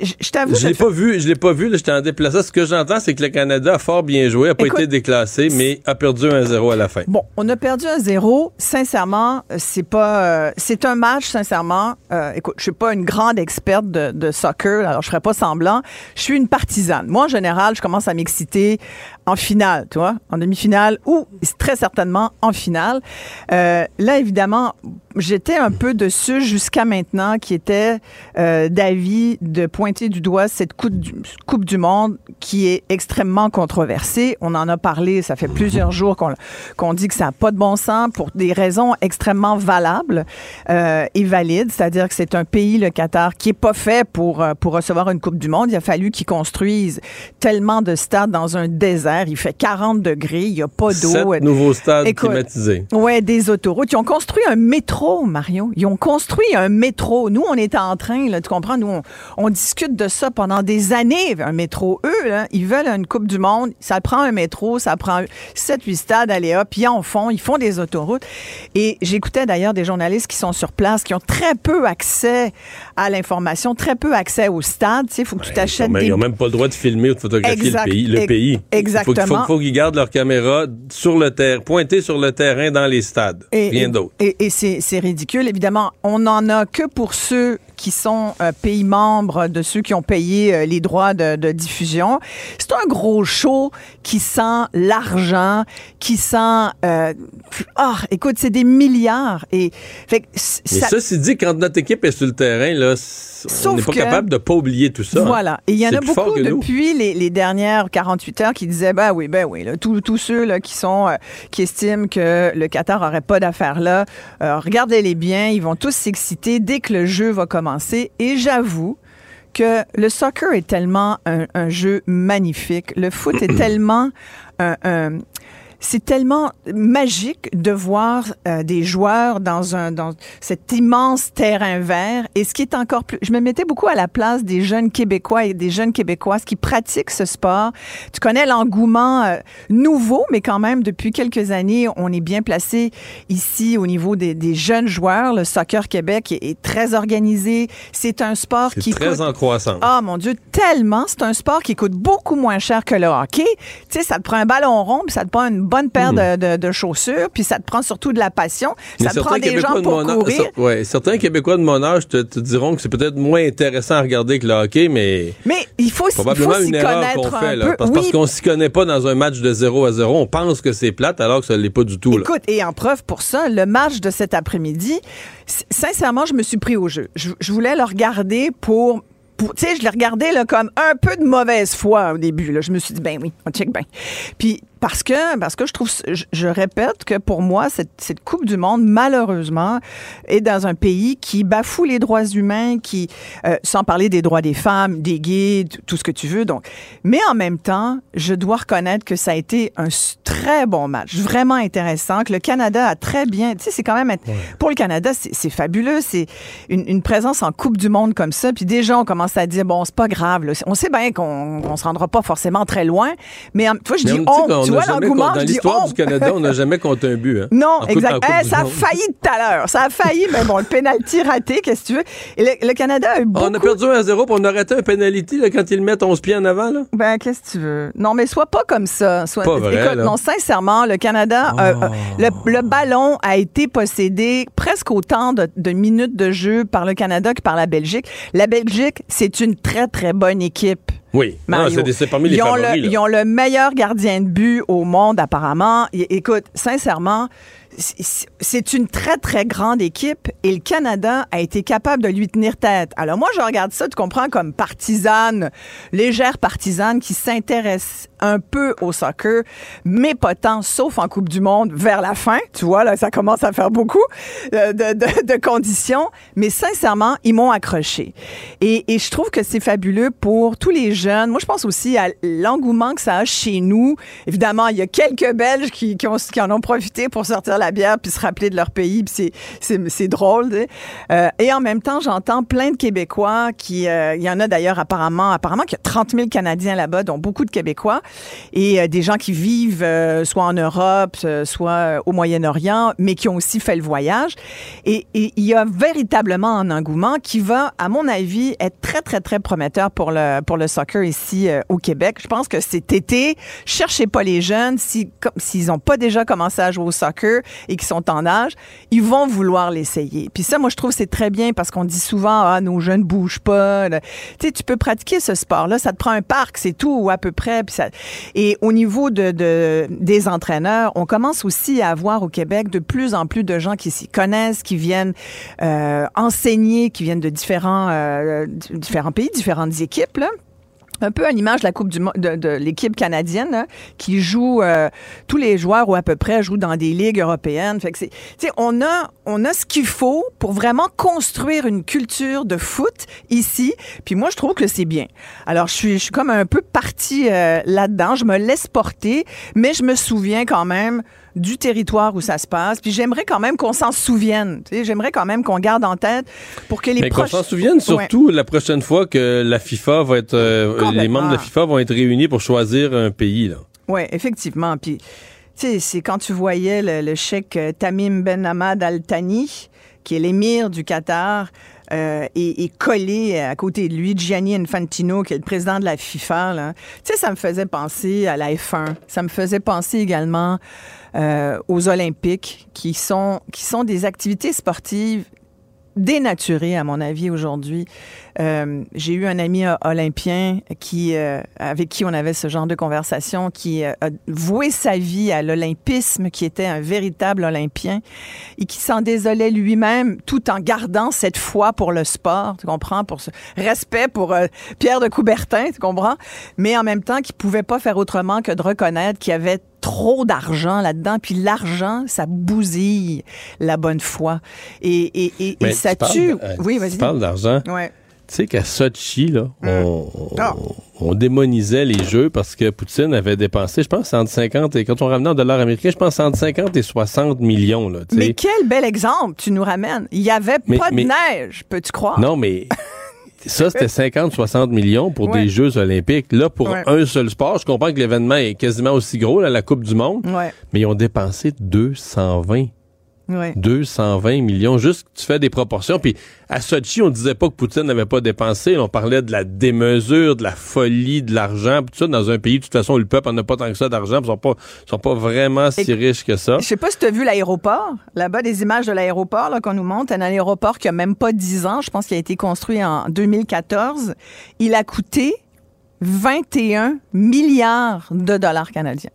je, t'avoue. Je l'ai pas vu, je l'ai pas vu, j'étais en déplacement. Ce que j'entends, c'est que le Canada a fort bien joué, a pas été déclassé, mais a perdu 1-0 à la fin. Bon, on a perdu 1-0. Sincèrement, c'est pas, euh, c'est un match, sincèrement. Euh, écoute, je suis pas une grande experte de, de, soccer, alors je ferai pas semblant. Je suis une partisane. Moi, en général, je commence à m'exciter en finale, tu en demi-finale ou très certainement en finale. Euh, là, évidemment, j'étais un peu dessus jusqu'à maintenant, qui était euh, d'avis de pointer du doigt cette coupe du, Monde qui est extrêmement controversée. On en a parlé, ça fait plusieurs jours qu'on dit que ça n'a pas de bon sens pour des raisons extrêmement valables euh, et valides, c'est-à-dire que c'est un pays, le Qatar, qui est pas fait pour, euh, pour recevoir une Coupe du Monde. Il a fallu qu'ils construisent tellement de stades dans un désert. Il fait 40 degrés, il n'y a pas d'eau. nouveaux stades climatisés. Ouais, des autoroutes. Ils ont construit un métro Mario. Ils ont construit un métro. Nous, on est en train, là, tu comprends, nous, on, discute de ça pendant des années, un métro. Eux, là, ils veulent une Coupe du Monde. Ça prend un métro, ça prend 7-8 stades, allez hop, ils en font, ils font des autoroutes. Et j'écoutais d'ailleurs des journalistes qui sont sur place, qui ont très peu accès à l'information, très peu accès au stade. Il faut que tu t'achètes des... Ils n'ont même pas le droit de filmer ou de photographier le pays. Le pays. Exactement. Il faut, qu'ils gardent leur caméra sur le terrain, pointée sur le terrain dans les stades. Rien d'autre. Et, et c'est c'est ridicule. Évidemment, on n'en a que pour ceux qui sont euh, pays membres de ceux qui ont payé euh, les droits de, diffusion. C'est un gros show qui sent l'argent, qui sent... Euh, ah, écoute, c'est des milliards. Et, fait, ça, Mais ça, dit, quand notre équipe est sur le terrain, là, on n'est pas capable de pas oublier tout ça. Hein. Voilà. Et il y en a beaucoup depuis les, dernières 48 heures qui disaient, ben oui, ben oui, tous ceux là, qui sont, qui estiment que le Qatar aurait pas d'affaires là, regardez-les bien, ils vont tous s'exciter dès que le jeu va commencer et j'avoue que le soccer est tellement un, jeu magnifique. Le foot est tellement un, c'est tellement magique de voir euh, des joueurs dans un dans cet immense terrain vert. Et ce qui est encore plus, je me mettais beaucoup à la place des jeunes Québécois et des jeunes Québécoises qui pratiquent ce sport. Tu connais l'engouement euh, nouveau, mais quand même depuis quelques années, on est bien placé ici au niveau des, des jeunes joueurs. Le soccer Québec est, très organisé. C'est un sport qui très en croissance. Ah mon Dieu, tellement. C'est un sport qui coûte beaucoup moins cher que le hockey. Tu sais, ça te prend un ballon rond, puis ça te prend une bonne paire hmm. de, chaussures, puis ça te prend surtout de la passion. ça te prend des gens pour courir. ouais, certains Québécois de mon âge te, diront que c'est peut-être moins intéressant à regarder que le hockey, mais... Mais il faut, probablement une erreur qu'on fait, là, parce, parce qu'on s'y connaît pas dans un match de 0 à 0. On pense que c'est plate, alors que ça l'est pas du tout. Écoute, et en preuve pour ça, le match de cet après-midi, sincèrement, je me suis pris au jeu. Je, je voulais le regarder pour tu sais, je l'ai regardé là, comme un peu de mauvaise foi au début. Là. Je me suis dit, ben oui, on check bien. Puis parce que, parce que je trouve, je, répète que pour moi, cette, cette, Coupe du Monde, malheureusement, est dans un pays qui bafoue les droits humains, qui, euh, sans parler des droits des femmes, des gays, tout ce que tu veux. Donc, mais en même temps, je dois reconnaître que ça a été un très bon match, vraiment intéressant, que le Canada a très bien, tu sais, c'est quand même, pour le Canada, c'est fabuleux, c'est une, une, présence en Coupe du Monde comme ça. Puis des gens ont commencé à dire, bon, c'est pas grave, là. on sait bien qu'on on se rendra pas forcément très loin, mais fois, je dis, on, vois l'engouement. Dans l'histoire du Canada, on n'a jamais compté un but. Hein, non, exact. Eh, ça a failli tout à l'heure. Ça a failli, mais bon, le penalty raté, qu'est-ce que tu veux? Et le, Canada a eu beaucoup... On a perdu 1 à 0 pour on a raté un penalty là, quand ils mettent 11 pieds en avant. Là. Ben, qu'est-ce que tu veux? Non, mais sois pas comme ça. Sois... Pas vrai, Écoute, non, sincèrement, le Canada, euh, Oh. le, le ballon a été possédé presque autant de, de minutes de jeu par le Canada que par la Belgique. La Belgique, c'est une très, très bonne équipe. Oui, Mario. c'est parmi les ils ont, favoris. le, là. ils ont le meilleur gardien de but au monde, apparemment. Écoute, sincèrement, c'est- une très, très grande équipe et le Canada a été capable de lui tenir tête. Alors moi, je regarde ça, tu comprends, comme partisane, légère partisane qui s'intéresse un peu au soccer, mais pas tant, sauf en Coupe du Monde vers la fin. Tu vois, là, ça commence à faire beaucoup euh, de, conditions. Mais sincèrement, ils m'ont accroché. Et, je trouve que c'est fabuleux pour tous les jeunes. Moi, je pense aussi à l'engouement que ça a chez nous. Évidemment, il y a quelques Belges qui, qui en ont profité pour sortir bière puis se rappeler de leur pays. puis c'est- drôle. Euh, et en même temps, j'entends plein de Québécois qui... euh, il y en a d'ailleurs apparemment, apparemment qu'il y a 30 000 Canadiens là-bas, dont beaucoup de Québécois. Et euh, des gens qui vivent soit en Europe, soit au Moyen-Orient, mais qui ont aussi fait le voyage. Et, il y a véritablement un engouement qui va, à mon avis, être très, très, très prometteur pour le, pour le soccer ici au Québec. Je pense que cet été, cherchez pas les jeunes. S'ils n'ont pas déjà commencé à jouer au soccer et qui sont en âge, ils vont vouloir l'essayer. Puis ça, moi, je trouve c'est très bien parce qu'on dit souvent, ah, nos jeunes bougent pas. Tu sais, tu peux pratiquer ce sport-là. Ça te prend un parc, c'est tout, ou à peu près. Ça... Et au niveau de, de- des entraîneurs, on commence aussi à avoir au Québec de plus en plus de gens qui s'y connaissent, qui viennent euh, enseigner, qui viennent de différents, euh, différents pays, différentes équipes. Là. Un peu à l'image de la Coupe du de, de l'équipe canadienne qui joue euh, tous les joueurs ou à peu près jouent dans des ligues européennes. Fait que c'est, on a on a ce qu'il faut pour vraiment construire une culture de foot ici. Puis moi je trouve que c'est bien. Alors je suis je suis comme un peu partie euh, là-dedans. Je me laisse porter, mais je me souviens quand même du territoire où ça se passe. Puis j'aimerais quand même qu'on s'en souvienne. J'aimerais quand même qu'on garde en tête pour que les Mais qu'on s'en souvienne Ouais. surtout la prochaine fois que la FIFA va être, euh, les membres de la FIFA vont être réunis pour choisir un pays. Oui, effectivement. Puis, tu sais, c'est quand tu voyais le, le cheikh euh, Tamim Ben Hamad Al Thani, qui est l'émir du Qatar, euh, et, et collé à côté de lui Gianni Infantino, qui est le président de la FIFA. Tu sais, ça me faisait penser à la F1. Ça me faisait penser également euh, aux Olympiques, qui sont, qui sont des activités sportives dénaturées, à mon avis, aujourd'hui. Euh, j'ai eu un ami olympien qui, euh, avec qui on avait ce genre de conversation, qui euh, a voué sa vie à l'olympisme, qui était un véritable olympien et qui s'en désolait lui-même tout en gardant cette foi pour le sport, tu comprends, pour ce respect pour euh, Pierre de Coubertin, tu comprends, mais en même temps qui pouvait pas faire autrement que de reconnaître qu'il y avait trop d'argent là-dedans, puis l'argent, ça bousille la bonne foi. Et, et, et, et Mais ça tu parles- tue. euh, oui, Tu vas-y. parles d'argent. Ouais. Tu sais qu'à Sochi, là, on- Ah. on démonisait les jeux parce que Poutine avait dépensé, je pense, entre 50 et, quand on ramenait en dollars américains, je pense entre 50 et 60 millions, là, tu. Mais quel bel exemple tu nous ramènes. Il y avait Mais- pas de neige, peux-tu croire? Non, mais ça, c'était 50-60 millions pour Ouais. des Jeux olympiques. Là, pour Ouais. un seul sport, je comprends que l'événement est quasiment aussi gros, là, la Coupe du Monde, Ouais, mais ils ont dépensé 220. Ouais. 220 millions. Juste, tu fais des proportions. Puis à Sochi, on disait pas que Poutine n'avait pas dépensé. On parlait de la démesure, de la folie, de l'argent. Tout ça, dans un pays, de toute façon, où le peuple en a pas tant que ça d'argent. Ils sont pas, sont pas vraiment si Et- riches que ça. Je sais pas si tu as vu l'aéroport. Là-bas, des images de l'aéroport là, qu'on nous montre. Un aéroport qui a même pas 10 ans. Je pense qu'il a été construit en 2014. Il a coûté 21 milliards de dollars canadiens.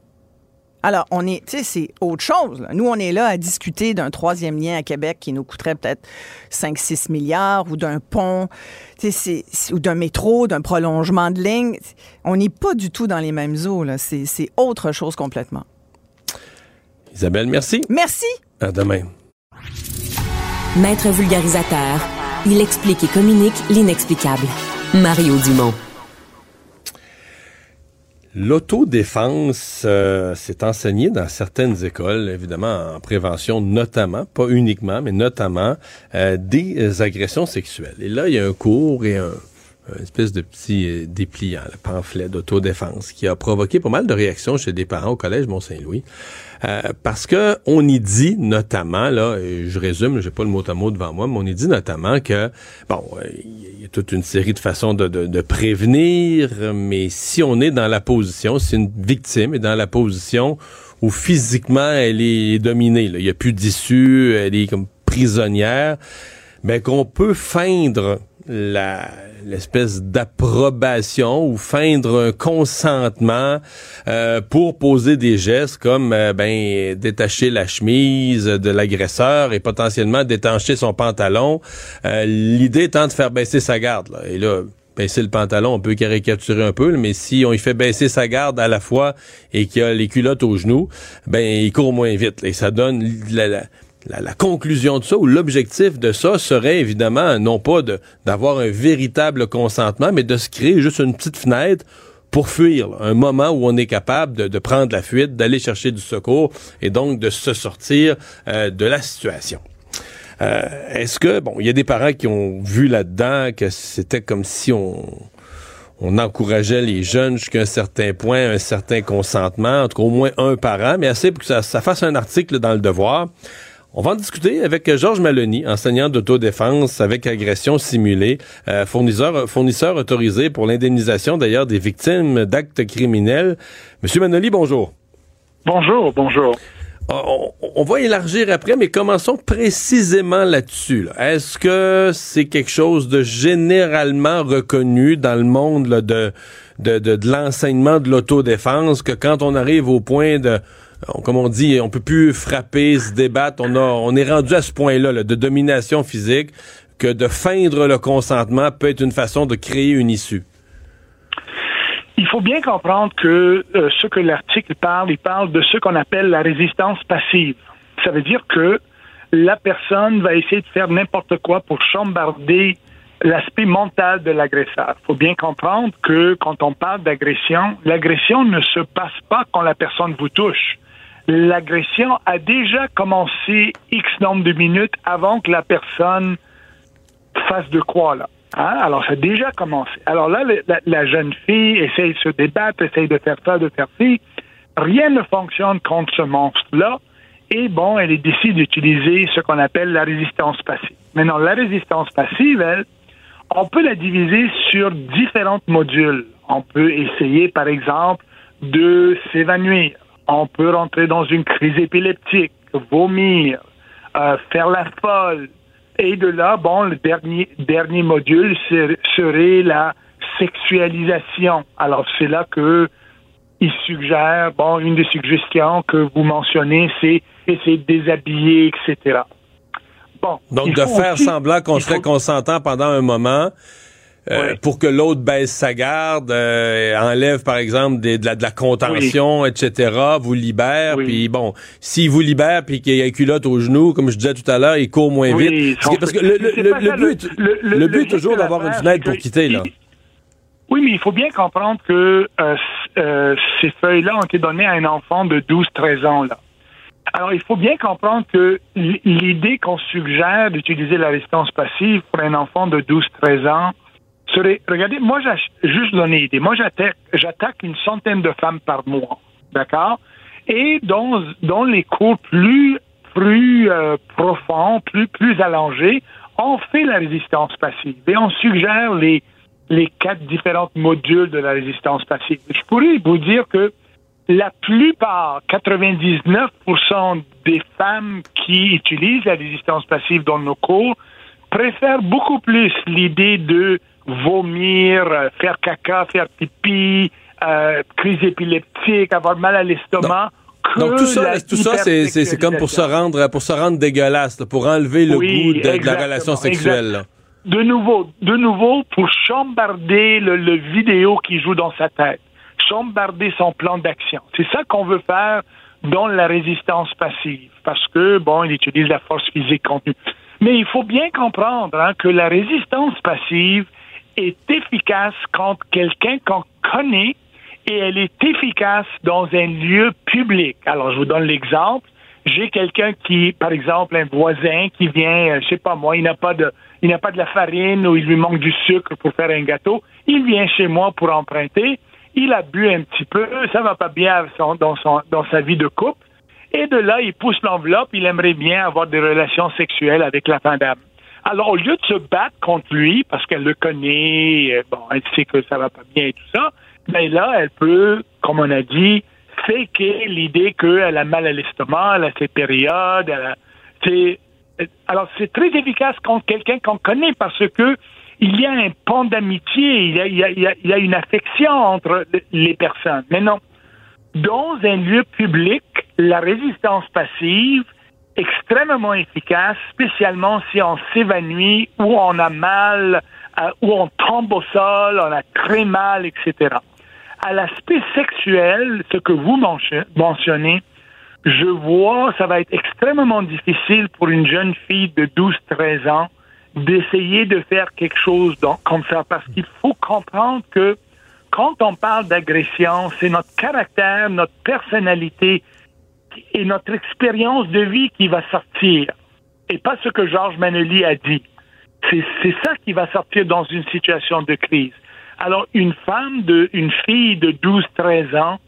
Alors, on est, tu sais, c'est autre chose. là. Nous, on est là à discuter d'un troisième lien à Québec qui nous coûterait peut-être 5-6 milliards ou d'un pont, tu sais, ou d'un métro, d'un prolongement de ligne. On n'est pas du tout dans les mêmes eaux. là. C'est c'est autre chose complètement. Isabelle, merci. Merci. À demain. Maître vulgarisateur, il explique et communique l'inexplicable. Mario Dumont. L'autodéfense, euh, c'est enseigné dans certaines écoles, évidemment en prévention notamment, pas uniquement, mais notamment euh, des agressions sexuelles. Et là, il y a un cours et un, une espèce de petit euh, dépliant, le pamphlet d'autodéfense, qui a provoqué pas mal de réactions chez des parents au collège Mont-Saint-Louis. Euh, parce que on y dit notamment, là, je résume, j'ai pas le mot à mot devant moi, mais on y dit notamment que, bon, euh, il y a toute une série de façons de, de, prévenir, mais si on est dans la position, si une victime est dans la position où physiquement elle est dominée, il n'y a plus d'issue, elle est comme prisonnière, ben qu'on peut feindre l'espèce d'approbation ou feindre un consentement euh, pour poser des gestes comme euh, ben détacher la chemise de l'agresseur et potentiellement détacher son pantalon. Euh, l'idée étant de faire baisser sa garde. Là. Et là, baisser le pantalon, on peut caricaturer un peu, mais si on y fait baisser sa garde à la fois et qu'il a les culottes aux genoux, ben il court moins vite. Et ça donne la, conclusion de ça ou l'objectif de ça serait évidemment non pas d'avoir un véritable consentement, mais de se créer juste une petite fenêtre pour fuir, un moment où on est capable de, prendre la fuite, d'aller chercher du secours et donc de se sortir euh, de la situation. Euh, est-ce que, bon, il y a des parents qui ont vu là-dedans que c'était comme si on, on encourageait les jeunes jusqu'à un certain point, un certain consentement, en tout cas au moins un parent, mais assez pour que ça, ça fasse un article dans le devoir. On va en discuter avec Georges Maloney, enseignant d'autodéfense avec agression simulée, euh, fournisseur, fournisseur autorisé pour l'indemnisation d'ailleurs des victimes d'actes criminels. Monsieur Manoli, bonjour. Bonjour, bonjour. Ah, on, va élargir après, mais commençons précisément là-dessus. Est-ce que c'est quelque chose de généralement reconnu dans le monde de, de, de l'enseignement de l'autodéfense que quand on arrive au point de comme on dit, on peut plus frapper, se débattre. On, a, on est rendu à ce point-là de domination physique que de feindre le consentement peut être une façon de créer une issue. Il faut bien comprendre que euh, ce que l'article parle, il parle de ce qu'on appelle la résistance passive. Ça veut dire que la personne va essayer de faire n'importe quoi pour chambarder l'aspect mental de l'agresseur. Il faut bien comprendre que quand on parle d'agression, l'agression ne se passe pas quand la personne vous touche l'agression a déjà commencé X nombre de minutes avant que la personne fasse de quoi, là. Hein? Alors, ça a déjà commencé. Alors là, la, jeune fille essaye de se débattre, essaye de faire ça, de faire ci. Rien ne fonctionne contre ce monstre-là. Et bon, elle décide d'utiliser ce qu'on appelle la résistance passive. Maintenant, la résistance passive, elle, on peut la diviser sur différents modules. On peut essayer, par exemple, de s'évanouir on peut rentrer dans une crise épileptique, vomir, euh, faire la folle. Et de là, bon, le dernier, dernier module serait la sexualisation. Alors, c'est là que il suggère, bon, une des suggestions que vous mentionnez, c'est essayer de déshabiller, etc. Bon. Donc, de faire semblant qu'on serait consentant pendant un moment, euh, pour que l'autre baisse sa garde, euh, enlève par exemple de, la, de la contention, etc., vous libère, puis bon, s'il vous libère puis qu'il y a une culotte au genou, comme je disais tout à l'heure, il court moins vite. Parce que, le, but, le, but est toujours d'avoir une fenêtre pour quitter, là. Oui, mais il faut bien comprendre que euh, ces feuilles-là ont été données à un enfant de 12-13 ans, là. Alors, il faut bien comprendre que l'idée qu'on suggère d'utiliser la résistance passive pour un enfant de 12-13 ans, regardez, moi, juste donné idée. Moi, j'attaque une centaine de femmes par mois, d'accord? Et dans, dans les cours plus, plus euh, profonds, plus, plus allongés, on fait la résistance passive et on suggère les, les quatre différents modules de la résistance passive. Je pourrais vous dire que la plupart, 99% des femmes qui utilisent la résistance passive dans nos cours préfèrent beaucoup plus l'idée de vomir, euh, faire caca, faire pipi, euh, crise épileptique, avoir mal à l'estomac. Donc tout ça, tout ça, c'est comme pour se rendre, pour se rendre dégueulasse, pour enlever le goût de, la relation sexuelle. De nouveau, de nouveau, pour chambarder le, le vidéo qui joue dans sa tête, chambarder son plan d'action. C'est ça qu'on veut faire dans la résistance passive, parce que bon, il utilise la force physique contenue. Mais il faut bien comprendre hein, que la résistance passive, est efficace contre quelqu'un qu'on connaît et elle est efficace dans un lieu public. Alors, je vous donne l'exemple. j'ai quelqu'un qui, par exemple, un voisin qui vient, euh, je sais pas moi, il n'a pas de, il n'a pas de la farine ou il lui manque du sucre pour faire un gâteau. Il vient chez moi pour emprunter. Il a bu un petit peu, ça va pas bien dans son, dans sa vie de couple. Et de là, il pousse l'enveloppe, il aimerait bien avoir des relations sexuelles avec la femme. Alors, au lieu de se battre contre lui, parce qu'elle le connaît, euh, bon, elle sait que ça va pas bien et tout ça, mais là, elle peut, comme on a dit, faker l'idée qu'elle a mal à l'estomac, elle a ses périodes, elle a, alors c'est très efficace contre quelqu'un qu'on connaît parce que il y a un pont d'amitié, il, y a, il y a une affection entre les personnes. Mais non, dans un lieu public, la résistance passive, extrêmement efficace, spécialement si on s'évanouit ou on a mal, euh, ou on tombe au sol, on a très mal, etc. À l'aspect sexuel, ce que vous mentionnez, je vois, ça va être extrêmement difficile pour une jeune fille de 12-13 ans d'essayer de faire quelque chose comme ça, parce qu'il faut comprendre que quand on parle d'agression, c'est notre caractère, notre personnalité et notre expérience de vie qui va sortir, et pas ce que Georges Manelli a dit. C'est ça qui va sortir dans une situation de crise. Alors, une femme, de, une fille de 12-13 ans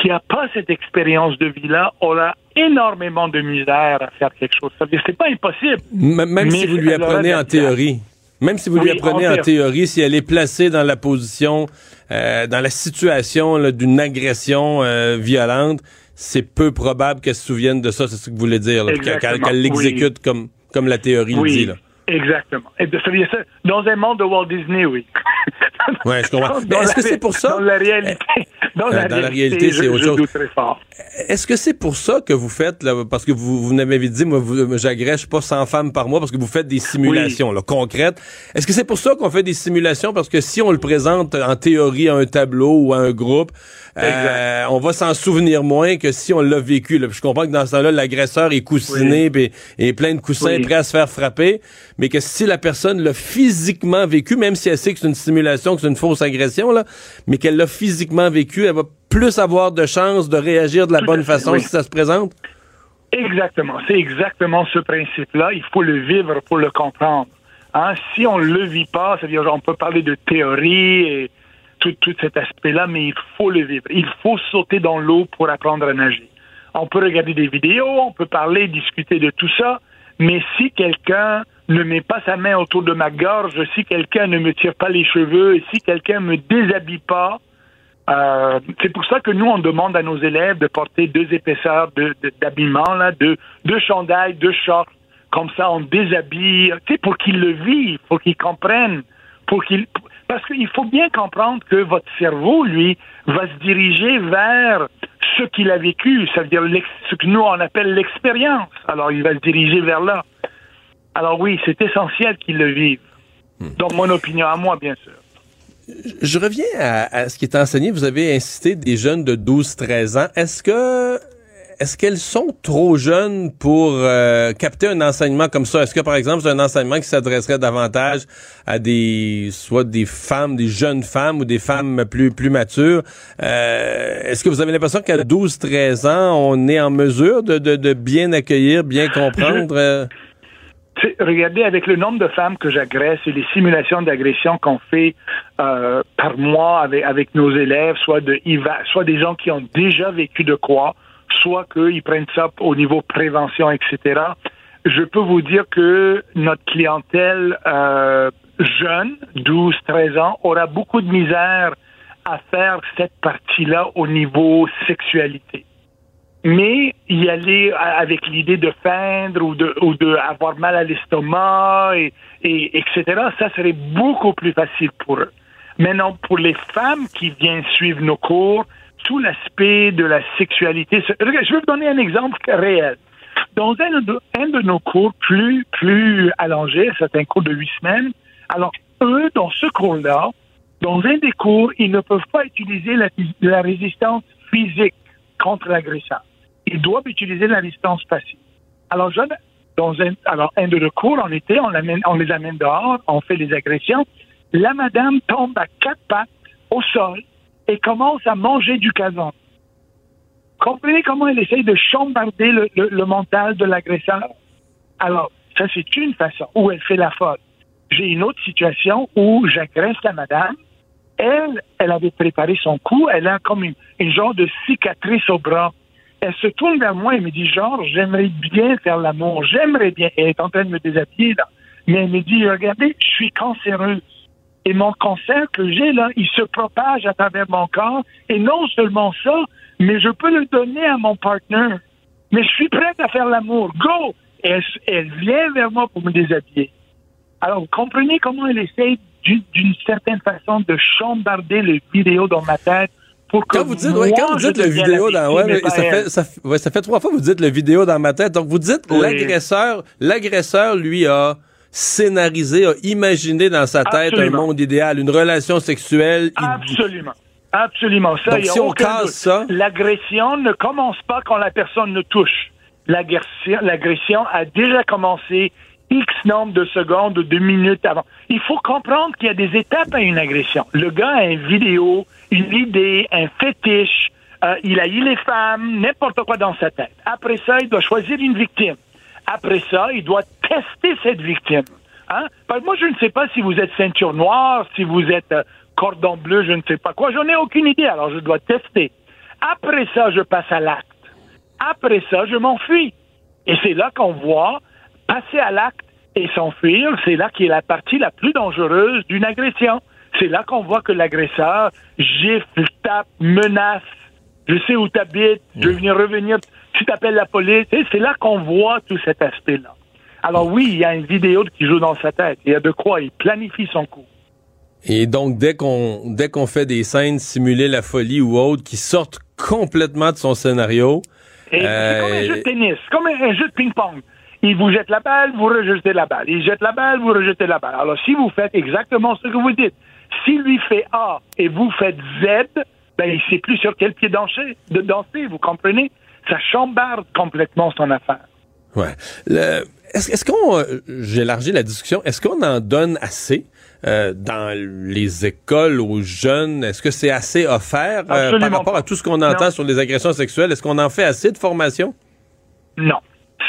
qui n'a pas cette expérience de vie-là aura énormément de misère à faire quelque chose. C'est pas impossible. même si vous lui apprenez en théorie. Même si vous lui apprenez en, théorie, si elle est placée dans la position, euh, dans la situation d'une agression euh, violente, c'est peu probable qu'elle se souvienne de ça, c'est ce que vous voulez dire, qu'elle l'exécute comme, comme la théorie le dit. Là. Exactement. Et de, dans un monde de Walt Disney, oui. oui, je comprends. Est-ce que c'est pour ça? Dans la réalité, dans, la, réalité, c'est autre chose. Est-ce que c'est pour ça que vous faites, là, parce que vous, vous m'avez dit, moi, j'agrège pas 100 femmes par mois parce que vous faites des simulations là, concrètes. Est-ce que c'est pour ça qu'on fait des simulations? Parce que si on le présente en théorie à un tableau ou à un groupe, euh, on va s'en souvenir moins que si on l'a vécu. Là. je comprends que dans ce temps-là, l'agresseur est coussiné et, plein de coussins prêts à se faire frapper, mais que si la personne l'a physiquement vécu, même si elle sait que c'est une simulation, que c'est une fausse agression, là, mais qu'elle l'a physiquement vécu, elle va plus avoir de chances de réagir de la bonne façon si ça se présente? Exactement. C'est exactement ce principe-là. Il faut le vivre pour le comprendre. Hein? Si on ne le vit pas, c'est-à-dire on peut parler de théorie et tout, cet aspect-là, mais il faut le vivre. Il faut sauter dans l'eau pour apprendre à nager. On peut regarder des vidéos, on peut parler, discuter de tout ça, mais si quelqu'un ne met pas sa main autour de ma gorge, si quelqu'un ne me tire pas les cheveux, si quelqu'un me déshabille pas, euh, c'est pour ça que nous, on demande à nos élèves de porter deux épaisseurs d'habillement, là, deux, deux chandails, deux shorts. Comme ça, on déshabille, tu sais, pour qu'ils le vivent, pour qu'ils comprennent, pour qu'ils, parce qu'il faut bien comprendre que votre cerveau, lui, va se diriger vers ce qu'il a vécu, c'est-à-dire ce que nous, on appelle l'expérience. Alors, il va se diriger vers là. Alors oui, c'est essentiel qu'il le vive. Hmm. Donc, mon opinion à moi, bien sûr. Je reviens à, à, ce qui est enseigné. Vous avez incité des jeunes de 12-13 ans. Est-ce que est-ce qu'elles sont trop jeunes pour euh, capter un enseignement comme ça? Est-ce que, par exemple, c'est un enseignement qui s'adresserait davantage à des, soit des femmes, des jeunes femmes ou des femmes plus, plus matures? Euh, est-ce que vous avez l'impression qu'à 12, 13 ans, on est en mesure de, de, bien accueillir, bien comprendre? Euh? regardez, avec le nombre de femmes que j'agresse et les simulations d'agression qu'on fait par mois avec, avec nos élèves, soit de soit des gens qui ont déjà vécu de quoi, soit qu'ils prennent ça au niveau prévention, etc. Je peux vous dire que notre clientèle euh, jeune, 12, 13 ans, aura beaucoup de misère à faire cette partie-là au niveau sexualité. Mais y aller avec l'idée de feindre ou de, avoir mal à l'estomac et etc. Ça serait beaucoup plus facile pour eux. Maintenant, pour les femmes qui viennent suivre nos cours, tout l'aspect de la sexualité. Je vais vous donner un exemple réel. Dans un de, nos cours plus, plus allongés, c'est un cours de huit semaines, alors eux, dans ce cours-là, dans un des cours, ils ne peuvent pas utiliser la, résistance physique contre l'agresseur. Ils doivent utiliser la résistance passive. Alors, je, dans un, alors, un de nos cours, en été, on, on les amène dehors, on fait les agressions. La madame tombe à quatre pattes au sol et commence à manger du gazon. comprenez comment elle essaye de chambarder le, mental de l'agresseur? Alors, ça, c'est une façon où elle fait la faute. J'ai une autre situation où j'agresse la madame. Elle, elle avait préparé son coup. Elle a comme une, une genre de cicatrice au bras. Elle se tourne vers moi et me dit, genre, j'aimerais bien faire l'amour. J'aimerais bien. Elle est en train de me déshabiller, là. Mais elle me dit, regardez, je suis cancéreuse. Et mon cancer que j'ai, là, il se propage à travers mon corps. Et non seulement ça, mais je peux le donner à mon partenaire. Mais je suis prête à faire l'amour. Go! Et elle, elle vient vers moi pour me déshabiller. Alors, vous comprenez comment elle essaie d'une certaine façon de chambarder le vidéo dans ma tête pour que Quand vous dites, moi, ouais, quand vous dites le vidéo dans, ouais, ça fait, ça, fait- ouais, ça fait trois fois que vous dites le vidéo dans ma tête. Donc vous dites Oui. l'agresseur, l'agresseur lui a scénarisé, a imaginé dans sa tête Absolument. un monde idéal, une relation sexuelle. Absolument. Absolument. Ça, Donc, y a si on casse ça- L'agression ne commence pas quand la personne ne touche. L'agression, l'agression a déjà commencé X nombre de secondes ou de minutes avant. Il faut comprendre qu'il y a des étapes à une agression. Le gars a une vidéo, une idée, un fétiche, euh, il a eu les femmes, n'importe quoi dans sa tête. Après ça, il doit choisir une victime. Après ça, il doit tester cette victime. Hein? Parce que moi, je ne sais pas si vous êtes ceinture noire, si vous êtes euh, cordon bleu, je ne sais pas quoi. J'en ai aucune idée, alors je dois tester. Après ça, je passe à l'acte. Après ça, je m'enfuis. Et c'est là qu'on voit passer à l'acte et s'enfuir, c'est là qui est la partie la plus dangereuse d'une agression. C'est là qu'on voit que l'agresseur gifle, tape, menace. Je sais où tu habites, je vais venir revenir, tu t'appelles la police. Et c'est là qu'on voit tout cet aspect-là. Alors oui, il y a une vidéo qui joue dans sa tête. Il y a de quoi, il planifie son coup. Et donc, dès qu'on dès qu'on fait des scènes simuler la folie ou autre qui sortent complètement de son scénario, Et c'est comme un euh, jeu de tennis, comme un, jeu de ping-pong. Il vous jette la balle, vous rejetez la balle. Il jette la balle, vous rejetez la balle. Alors, si vous faites exactement ce que vous dites, s'il lui fait A et vous faites Z, ben, il sait plus sur quel pied danser, de danser, vous comprenez? Ça chambarde complètement son affaire. Ouais. Le- Est-ce qu'on, euh, j'élargis la discussion, est-ce qu'on en donne assez euh, dans les écoles aux jeunes? Est-ce que c'est assez offert euh, par rapport à tout ce qu'on entend Non. sur les agressions sexuelles? Est-ce qu'on en fait assez de formation? Non.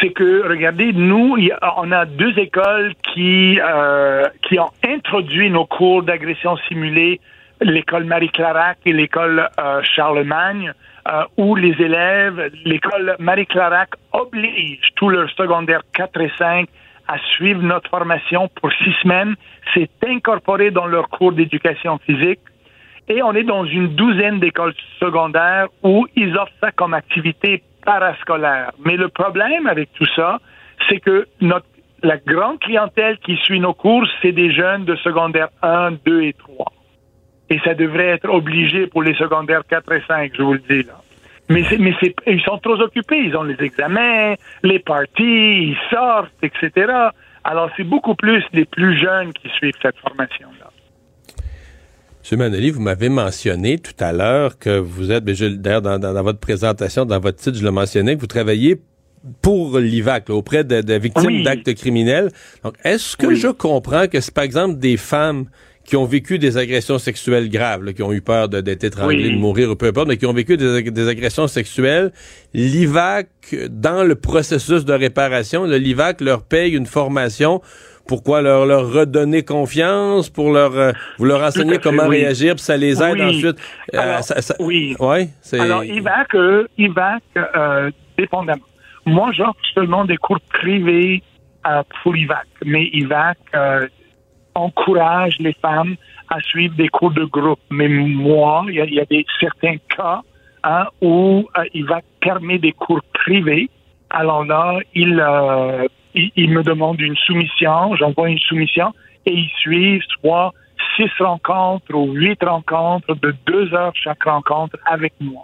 C'est que, regardez, nous, il y a- on a deux écoles qui, euh, qui ont introduit nos cours d'agression simulée, l'école Marie-Clarac et l'école euh, Charlemagne, euh, où les élèves, l'école Marie-Clarac oblige tous leurs secondaires 4 et 5 à suivre notre formation pour six semaines. C'est incorporé dans leur cours d'éducation physique. Et on est dans une douzaine d'écoles secondaires où ils offrent ça comme activité parascolaire. Mais le problème avec tout ça, c'est que notre, la grande clientèle qui suit nos cours, c'est des jeunes de secondaire 1, 2 et 3. Et ça devrait être obligé pour les secondaires 4 et 5, je vous le dis là. Mais, ils sont trop occupés. Ils ont les examens, les parties, ils sortent, etc. Alors, c'est beaucoup plus les plus jeunes qui suivent cette formation-là. M. Manoli, vous m'avez mentionné tout à l'heure que vous êtes, je- d'ailleurs, dans, dans- dans votre présentation, dans votre titre, je le mentionnais, que vous travaillez pour l'IVAC, là, auprès de, de victimes Oui. d'actes criminels. Donc, est-ce que Oui. je comprends que c'est, par exemple, des femmes qui ont vécu des agressions sexuelles graves, là, qui ont eu peur d'être étranglées, Oui. de mourir ou peu importe, mais qui ont vécu des, des agressions sexuelles, l'IVAC, dans le processus de réparation, le l'IVAC leur paye une formation pourquoi leur, leur redonner confiance, pour leur euh, vous leur enseigner comment oui. réagir, puis ça les aide Oui. ensuite. Euh, Alors, ça- ça- oui. Ouais, c'est Alors, IVAC, euh, IVAC euh, dépendamment. Moi, j'offre seulement des cours privés euh, pour IVAC, mais IVAC euh, encourage les femmes à suivre des cours de groupe. Mais moi, il y a, il y a des certains cas hein, où euh, IVAC permet des cours privés. Alors là, il, euh, il, il me demande une soumission, j'envoie une soumission et ils suivent soit six rencontres ou huit rencontres de deux heures chaque rencontre avec moi.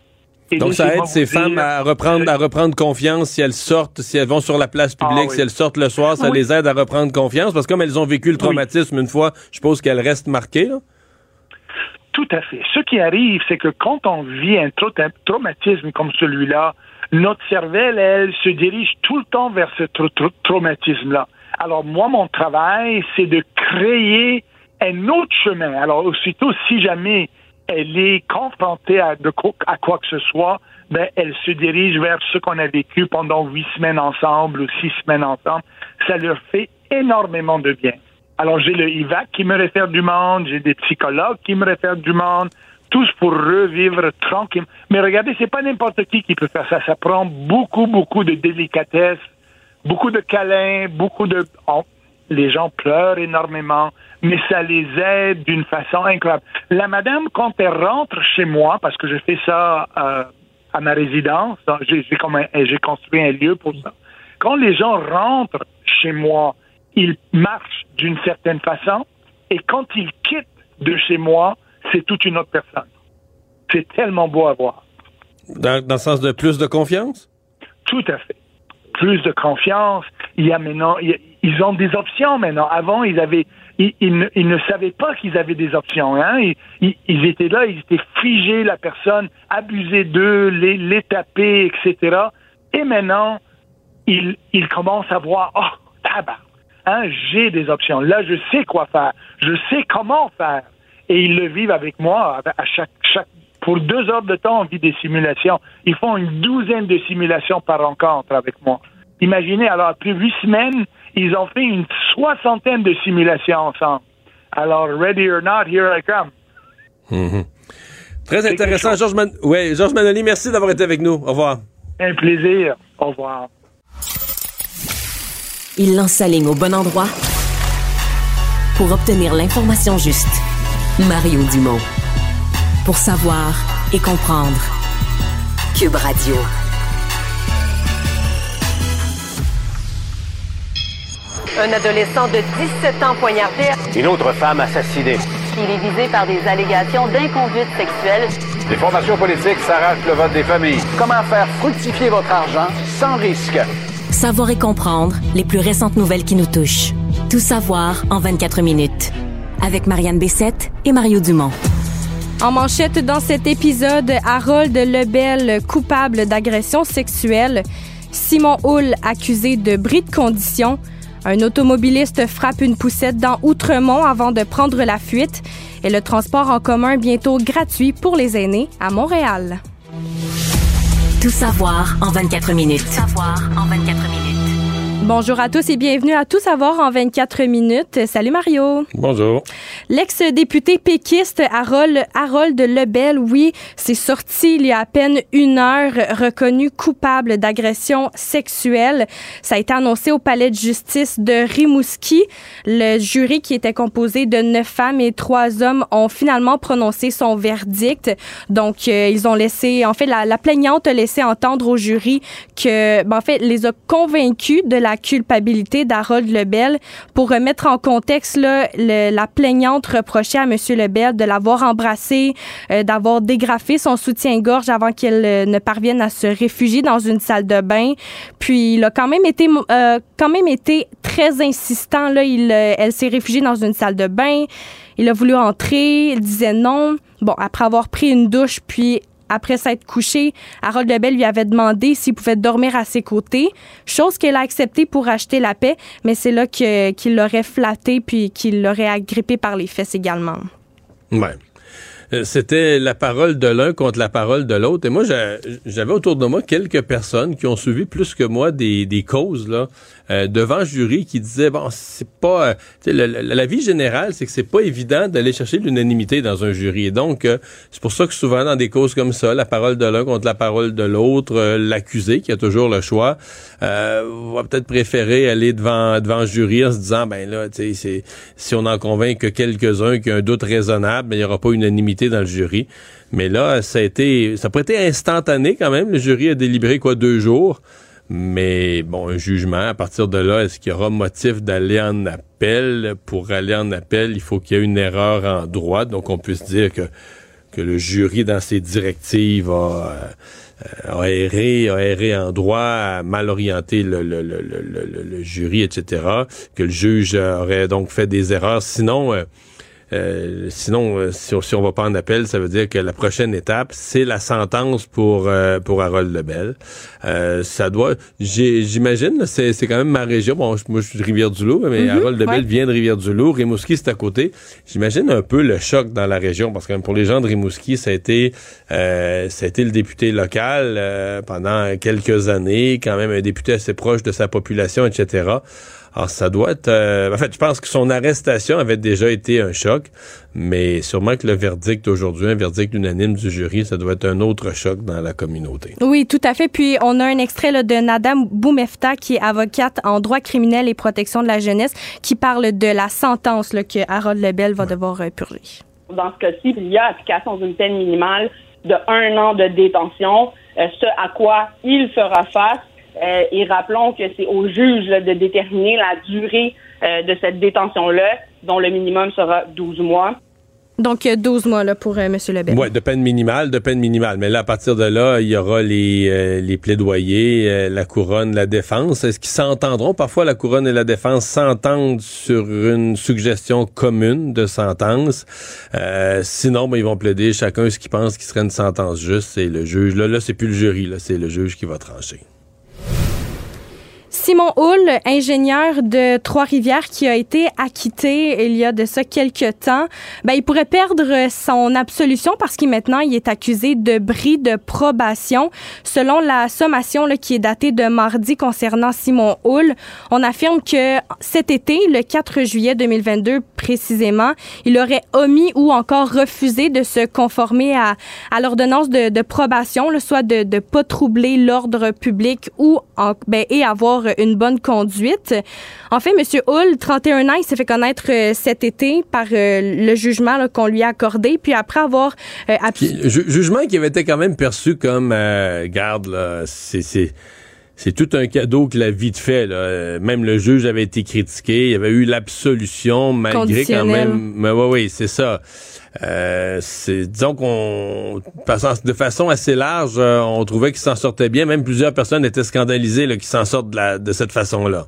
Et Donc ça aide ces femmes dire, à reprendre à reprendre confiance si elles sortent, si elles vont sur la place publique, Ah oui. si elles sortent le soir, ça Oui. les aide à reprendre confiance parce que comme elles ont vécu le traumatisme une fois, je suppose qu'elles restent marquées. Là. Tout à fait. Ce qui arrive, c'est que quand on vit un trau- un traumatisme comme celui-là, notre cervelle, elle, se dirige tout le temps vers ce trau- trau- traumatisme-là. Alors moi, mon travail, c'est de créer un autre chemin. Alors aussitôt, si jamais elle est confrontée à, quoi que ce soit, ben, elle se dirige vers ce qu'on a vécu pendant huit semaines ensemble ou six semaines ensemble. Ça leur fait énormément de bien. Alors, j'ai le IVAC qui me réfère du monde, j'ai des psychologues qui me réfèrent du monde, tous pour revivre tranquille. Mais regardez, c'est pas n'importe qui qui peut faire ça. Ça prend beaucoup, beaucoup de délicatesse, beaucoup de câlins, beaucoup de... les gens pleurent énormément, mais ça les aide d'une façon incroyable. La madame, quand elle rentre chez moi, parce que je fais ça euh, à ma résidence, j'ai construit un lieu pour ça. Quand les gens rentrent chez moi, ils marchent d'une certaine façon, et quand ils quittent de chez moi, c'est toute une autre personne. C'est tellement beau à voir. Dans, le sens de plus de confiance? Tout à fait. Plus de confiance. Il y a maintenant, ils ont des options maintenant. Avant, ils avaient, ils, ne, savaient pas qu'ils avaient des options. Hein? Ils, étaient là, ils étaient figés, la personne, abusés d'eux, les, les etc. Et maintenant, ils, commencent à voir, oh, tabac, hein, j'ai des options. Là, je sais quoi faire. Je sais comment faire et ils le vivent avec moi pour deux heures de temps, on vit des simulations. Ils font une douzaine de simulations par rencontre avec moi. Imaginez, alors, après huit semaines, ils ont fait une soixantaine de simulations ensemble. Alors, ready or not, here I come. Mhm. Très intéressant. Georges Man ouais, George Manoli, merci d'avoir été avec nous. Au revoir. Un plaisir. Au revoir. Il lance sa ligne au bon endroit pour obtenir l'information juste. Mario Dumont. Pour savoir et comprendre. Cube Radio. Un adolescent de 17 ans poignardé. Une autre femme assassinée. Il est visé par des allégations d'inconduite sexuelle. Les formations politiques s'arrachent le vote des familles. Comment faire fructifier votre argent sans risque? Savoir et comprendre les plus récentes nouvelles qui nous touchent. Tout savoir en 24 minutes avec Marianne Bessette et Mario Dumont. En manchette dans cet épisode, Harold Lebel coupable d'agression sexuelle, Simon Hull accusé de bris de condition, un automobiliste frappe une poussette dans Outremont avant de prendre la fuite et le transport en commun bientôt gratuit pour les aînés à Montréal. Tout savoir en 24 minutes. Tout savoir en 24 minutes. Bonjour à tous et bienvenue à Tout savoir en 24 minutes. Salut Mario. Bonjour. L'ex-député péquiste Harold, Harold Lebel, oui, s'est sorti il y a à peine une heure, reconnu coupable d'agression sexuelle. Ça a été annoncé au palais de justice de Rimouski. Le jury qui était composé de neuf femmes et trois hommes ont finalement prononcé son verdict. Donc, euh, ils ont laissé, en fait, la, la plaignante a laissé entendre au jury que, ben, en fait, les a convaincus de la culpabilité d'Harold Lebel. Pour remettre en contexte, là, la plaignante reprochait à M. Lebel de l'avoir embrassé, euh, d'avoir dégrafé son soutien-gorge avant qu'elle euh, ne parvienne à se réfugier dans une salle de bain. Puis il a quand même été, euh, quand même été très insistant. Là, il, elle s'est réfugiée dans une salle de bain. Il a voulu entrer, il disait non. Bon, après avoir pris une douche, puis après s'être couché, Harold Lebel lui avait demandé s'il pouvait dormir à ses côtés, chose qu'elle a acceptée pour acheter la paix, mais c'est là qu'il l'aurait flatté puis qu'il l'aurait agrippé par les fesses également. Ouais. Euh, c'était la parole de l'un contre la parole de l'autre. Et moi, j'avais autour de moi quelques personnes qui ont suivi plus que moi des, causes euh, devant jury qui disaient bon, c'est pas euh, la, vie générale, c'est que c'est pas évident d'aller chercher l'unanimité dans un jury. Et donc, c'est pour ça que souvent dans des causes comme ça, la parole de l'un contre la parole de l'autre, l'accusé qui a toujours le choix, va peut-être préférer aller devant devant jury en se disant ben là, tu si on en convainc que quelques-uns qui ont un doute raisonnable, ben, il y aura pas unanimité dans le jury. Mais là, ça a été, ça a été instantané quand même. Le jury a délibéré quoi deux jours. Mais bon, un jugement, à partir de là, est-ce qu'il y aura motif d'aller en appel? Pour aller en appel, il faut qu'il y ait une erreur en droit. Donc, on puisse dire que, que le jury, dans ses directives, a, euh, a erré, a erré en droit, a mal orienté le, le, le, le, jury, etc. Que le juge aurait donc fait des erreurs. Sinon, euh, Euh, sinon, euh, si, on, si on va pas en appel, ça veut dire que la prochaine étape, c'est la sentence pour euh, pour Harold Lebel. ça doit, j'imagine, c'est c'est quand même ma région. Bon, moi je suis de Rivière-du-Loup, mais mm-hmm. Harold Lebel vient de Rivière-du-Loup. Rimouski c'est à côté. J'imagine un peu le choc dans la région parce que même pour les gens de Rimouski, ça a été ça a été le député local pendant quelques années, quand même un député assez proche de sa population, etc. Alors, ça doit être... Euh, en fait, je pense que son arrestation avait déjà été un choc, mais sûrement que le verdict aujourd'hui, un verdict unanime du jury, ça doit être un autre choc dans la communauté. Oui, tout à fait. Puis, on a un extrait là, de Nadam Boumefta, qui est avocate en droit criminel et protection de la jeunesse, qui parle de la sentence là, que Harold Lebel va devoir euh, purger. Dans ce cas-ci, il y a application d'une peine minimale de un an de détention, euh, ce à quoi il fera face euh, et rappelons que c'est au juge de déterminer la durée euh, de cette détention-là, dont le minimum sera 12 mois. Donc, 12 mois là, pour euh, M. Lebel. Oui, de peine minimale, de peine minimale. Mais là, à partir de là, il y aura les, les plaidoyers, la couronne, la défense. Est-ce qu'ils s'entendront? Parfois, la couronne et la défense s'entendent sur une suggestion commune de sentence. sinon, ben, ils vont plaider chacun ce qu'ils pense qui serait une sentence juste. C'est le juge. Là, là c'est plus le jury, là, c'est le juge qui va trancher. Simon Hull, ingénieur de Trois-Rivières, qui a été acquitté il y a de ça quelques temps, ben, il pourrait perdre son absolution parce qu'il maintenant il est accusé de bris de probation. Selon la sommation là, qui est datée de mardi concernant Simon Hull, on affirme que cet été, le 4 juillet 2022 précisément, il aurait omis ou encore refusé de se conformer à, à l'ordonnance de, de, probation, soit de ne pas troubler l'ordre public ou en, ben, et avoir une bonne conduite. En fait, M. Hull, 31 ans, il s'est fait connaître euh, cet été par euh, le jugement qu'on lui a accordé. Puis après avoir... Euh, jugement qui avait été quand même perçu comme, garde, c'est c'est tout un cadeau que la vie te fait. Là. Même le juge avait été critiqué, il y avait eu l'absolution malgré quand même. Mais oui, oui, c'est ça. Euh, c'est disons qu'on de façon assez large, euh, on trouvait qu'il s'en sortait bien. Même plusieurs personnes étaient scandalisées qu'il s'en sorte de, la, de cette façon-là.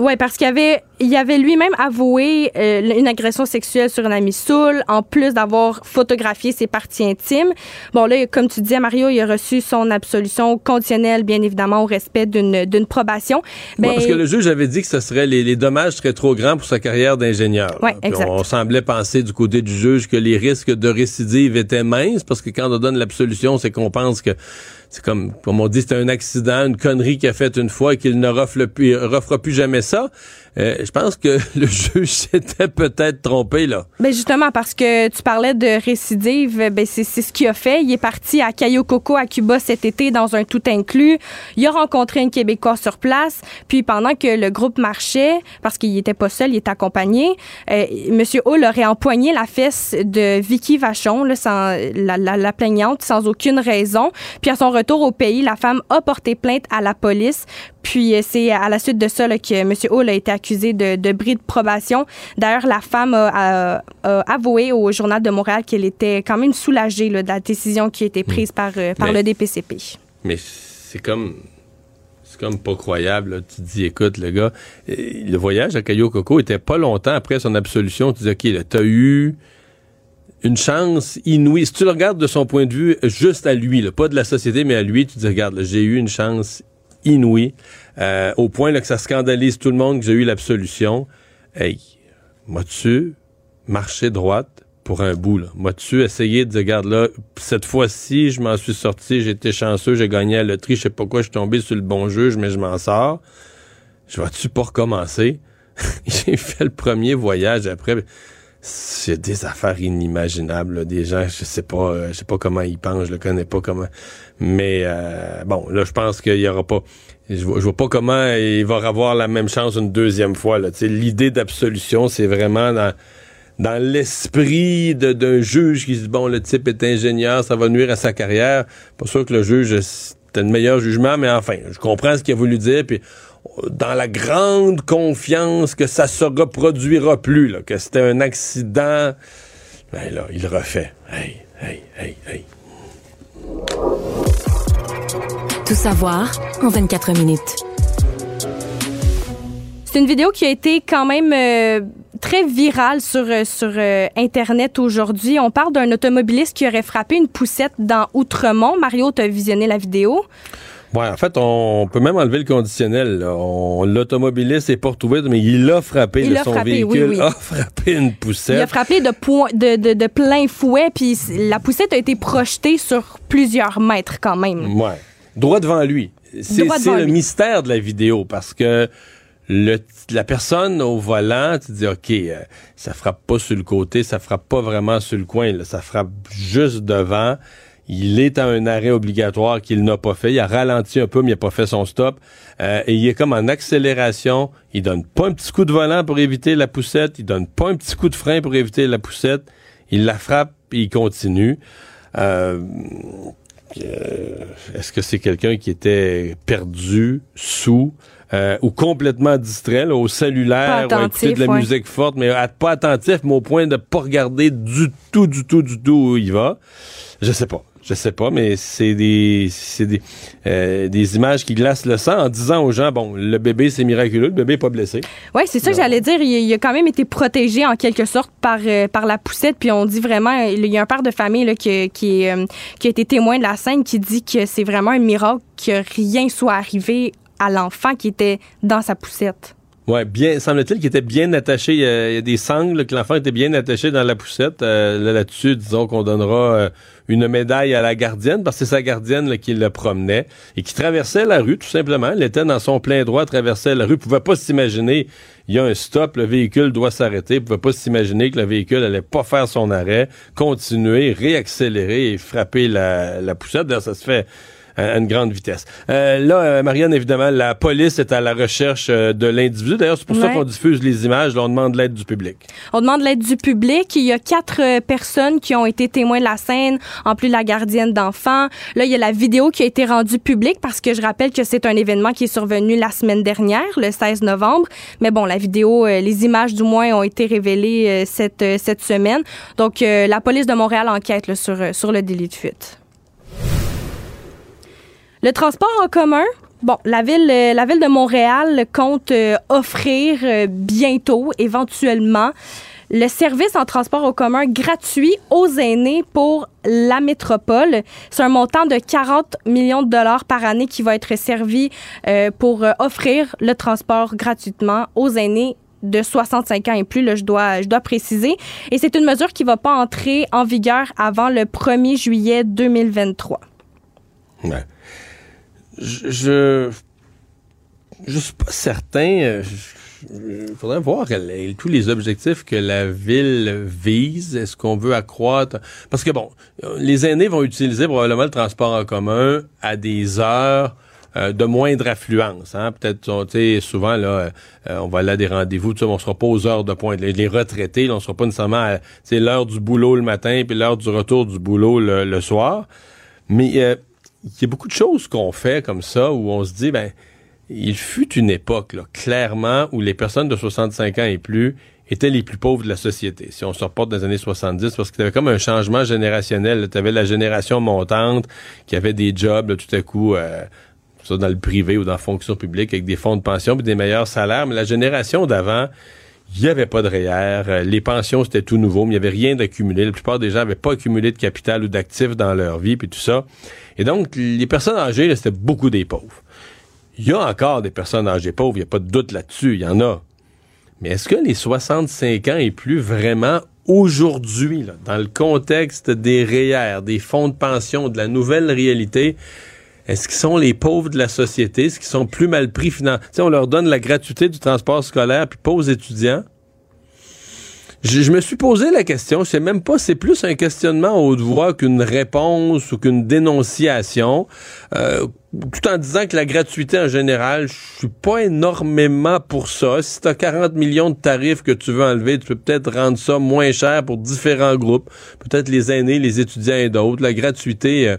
Oui, parce qu'il avait, il avait lui-même avoué euh, une agression sexuelle sur un ami saoul, en plus d'avoir photographié ses parties intimes. Bon, là, comme tu disais, Mario, il a reçu son absolution conditionnelle, bien évidemment, au respect d'une, d'une probation. Ben, parce que le juge avait dit que ce serait les, les dommages seraient trop grands pour sa carrière d'ingénieur. Oui, exact. On, semblait penser du côté du juge que les risques de récidive étaient minces, parce que quand on donne l'absolution, c'est qu'on pense que c'est comme, comme on dit, c'est un accident, une connerie qu'il a faite une fois et qu'il ne refera plus, refera plus jamais ça. Euh, je pense que le juge s'était peut-être trompé là. Ben justement parce que tu parlais de récidive, ben c'est ce qu'il a fait. Il est parti à Cayo Coco à Cuba cet été dans un tout inclus. Il a rencontré un Québécois sur place. Puis pendant que le groupe marchait, parce qu'il était pas seul, il était accompagné, euh, Monsieur Hall aurait empoigné la fesse de Vicky Vachon, là, sans, la, la, la plaignante, sans aucune raison. Puis à son retour au pays, la femme a porté plainte à la police. Puis euh, c'est à la suite de ça là, que M. Hall a été de, de bris de probation. D'ailleurs, la femme a, avoué au Journal de Montréal qu'elle était quand même soulagée là, de la décision qui a été prise par, euh, le DPCP. Mais c'est comme c'est comme pas croyable. Tu te dis, écoute, le gars, euh, le voyage à Cayo Coco était pas longtemps après son absolution. Tu dis, OK, t'as eu une chance inouïe. Si tu le regardes de son point de vue, juste à lui, là, pas de la société, mais à lui, tu dis, regarde, j'ai eu une chance inouïe, euh, au point là, que ça scandalise tout le monde que j'ai eu l'absolution. Hey, moi-tu marché droite pour un bout, là? Moi-tu essayé de dire, regarde là, cette fois-ci, je m'en suis sorti, été chanceux, j'ai gagné à la loterie, je sais pas quoi, je suis tombé sur le bon juge, mais je m'en sors. Je vais-tu pas recommencer? j'ai fait le premier voyage après c'est des affaires inimaginables, des gens, je sais pas, euh, je sais pas comment ils pensent, je le connais pas comment, mais euh, bon, là, je pense qu'il y aura pas, je vois, vois pas comment il va avoir la même chance une deuxième fois. L'idée d'absolution, c'est vraiment dans dans l'esprit d'un juge qui se dit bon, le type est ingénieur, ça va nuire à sa carrière. Pas sûr que le juge c'était le meilleur jugement, mais enfin, je comprends ce qu'il a voulu dire, puis dans la grande confiance que ça se reproduira plus, là, que c'était un accident. Ben là, il refait. Hey, hey, hey, hey. Tout savoir en 24 minutes. C'est une vidéo qui a été quand même euh, très viral sur, euh, sur euh, Internet aujourd'hui. On parle d'un automobiliste qui aurait frappé une poussette dans Outremont. Mario, tu as visionné la vidéo? Ouais, en fait, on peut même enlever le conditionnel. L'automobiliste est pas retrouvé, mais il a frappé. Il a son frappé, oui, véhicule oui. a frappé une poussette. Il a frappé de, point, de, de, de plein fouet, puis la poussette a été projetée sur plusieurs mètres quand même. Ouais. Droit devant lui. C'est le lui. mystère de la vidéo parce que le, la personne au volant, tu dis, OK, euh, ça frappe pas sur le côté, ça frappe pas vraiment sur le coin, là, ça frappe juste devant. Il est à un arrêt obligatoire qu'il n'a pas fait. Il a ralenti un peu, mais il n'a pas fait son stop. Euh, et il est comme en accélération. Il donne pas un petit coup de volant pour éviter la poussette. Il donne pas un petit coup de frein pour éviter la poussette. Il la frappe et il continue. Euh, euh, Est-ce que c'est quelqu'un qui était perdu, sous euh, ou complètement distrait là, au cellulaire ou à écouter de la ouais. musique forte, mais à- pas attentif, mais au point de pas regarder du tout, du tout, du tout où il va? Je sais pas. Je sais pas, mais c'est des c'est des, euh, des images qui glacent le sang en disant aux gens bon, le bébé c'est miraculeux, le bébé est pas blessé. Oui, c'est ça que j'allais dire. Il, il a quand même été protégé en quelque sorte par, euh, par la poussette. Puis on dit vraiment, il y a un père de famille là, qui, qui, euh, qui a été témoin de la scène qui dit que c'est vraiment un miracle que rien soit arrivé à l'enfant qui était dans sa poussette. Ouais, bien, semble-t-il qu'il était bien attaché. A, il y a des sangles que l'enfant était bien attaché dans la poussette. Euh, là, là-dessus, disons qu'on donnera euh, une médaille à la gardienne parce que c'est sa gardienne qui le promenait et qui traversait la rue tout simplement. Elle était dans son plein droit, traversait la rue. Pouvait pas s'imaginer. Il y a un stop, le véhicule doit s'arrêter. Pouvait pas s'imaginer que le véhicule allait pas faire son arrêt, continuer, réaccélérer et frapper la, la poussette. D'ailleurs, ça se fait à une grande vitesse. Euh, là, euh, Marianne, évidemment, la police est à la recherche euh, de l'individu. D'ailleurs, c'est pour ça qu'on diffuse les images. Là, on demande l'aide du public. On demande l'aide du public. Il y a quatre euh, personnes qui ont été témoins de la scène, en plus de la gardienne d'enfants. Là, il y a la vidéo qui a été rendue publique parce que je rappelle que c'est un événement qui est survenu la semaine dernière, le 16 novembre. Mais bon, la vidéo, les images du moins ont été révélées cette, cette semaine. Donc, la police de Montréal enquête là, sur, sur le délit de fuite. Le transport en commun. Bon, la ville, euh, la ville de Montréal compte euh, offrir euh, bientôt, éventuellement, le service en transport en commun gratuit aux aînés pour la métropole. C'est un montant de 40 millions de dollars par année qui va être servi pour offrir le transport gratuitement aux aînés de 65 ans et plus, là, je, dois, je dois préciser. Et c'est une mesure qui ne va pas entrer en vigueur avant le 1er juillet 2023. Ouais. Je, je, suis pas certain. euh, Il faudrait voir tous les objectifs que la ville vise. Est-ce qu'on veut accroître? Parce que bon, euh, les aînés vont utiliser probablement le transport en commun à des heures euh, de moindre affluence. Hein? Peut-être, tu souvent, là, euh, on va aller à des rendez-vous, on sera pas aux heures de pointe. Les, les retraités, là, on sera pas nécessairement à l'heure du boulot le matin puis l'heure du retour du boulot le, le soir. Mais euh, il y a beaucoup de choses qu'on fait comme ça où on se dit, ben, il fut une époque, là, clairement, où les personnes de 65 ans et plus étaient les plus pauvres de la société. Si on se reporte dans les années 70, parce que tu avais comme un changement générationnel. Tu avais la génération montante qui avait des jobs, là, tout à coup, euh, ça dans le privé ou dans la fonction publique, avec des fonds de pension et des meilleurs salaires. Mais la génération d'avant, il n'y avait pas de REER, euh, les pensions c'était tout nouveau, mais il n'y avait rien d'accumulé. La plupart des gens n'avaient pas accumulé de capital ou d'actifs dans leur vie, puis tout ça. Et donc, les personnes âgées, c'était beaucoup des pauvres. Il y a encore des personnes âgées pauvres, il n'y a pas de doute là-dessus, il y en a. Mais est-ce que les 65 ans et plus vraiment aujourd'hui, dans le contexte des REER, des fonds de pension, de la nouvelle réalité, est-ce qu'ils sont les pauvres de la société? Est-ce qu'ils sont plus mal pris financièrement? On leur donne la gratuité du transport scolaire, puis pas aux étudiants. Je, me suis posé la question, je sais même pas, c'est plus un questionnement à haute voix qu'une réponse ou qu'une dénonciation, euh, tout en disant que la gratuité en général, je suis pas énormément pour ça. Si tu as 40 millions de tarifs que tu veux enlever, tu peux peut-être rendre ça moins cher pour différents groupes, peut-être les aînés, les étudiants et d'autres. La gratuité... euh,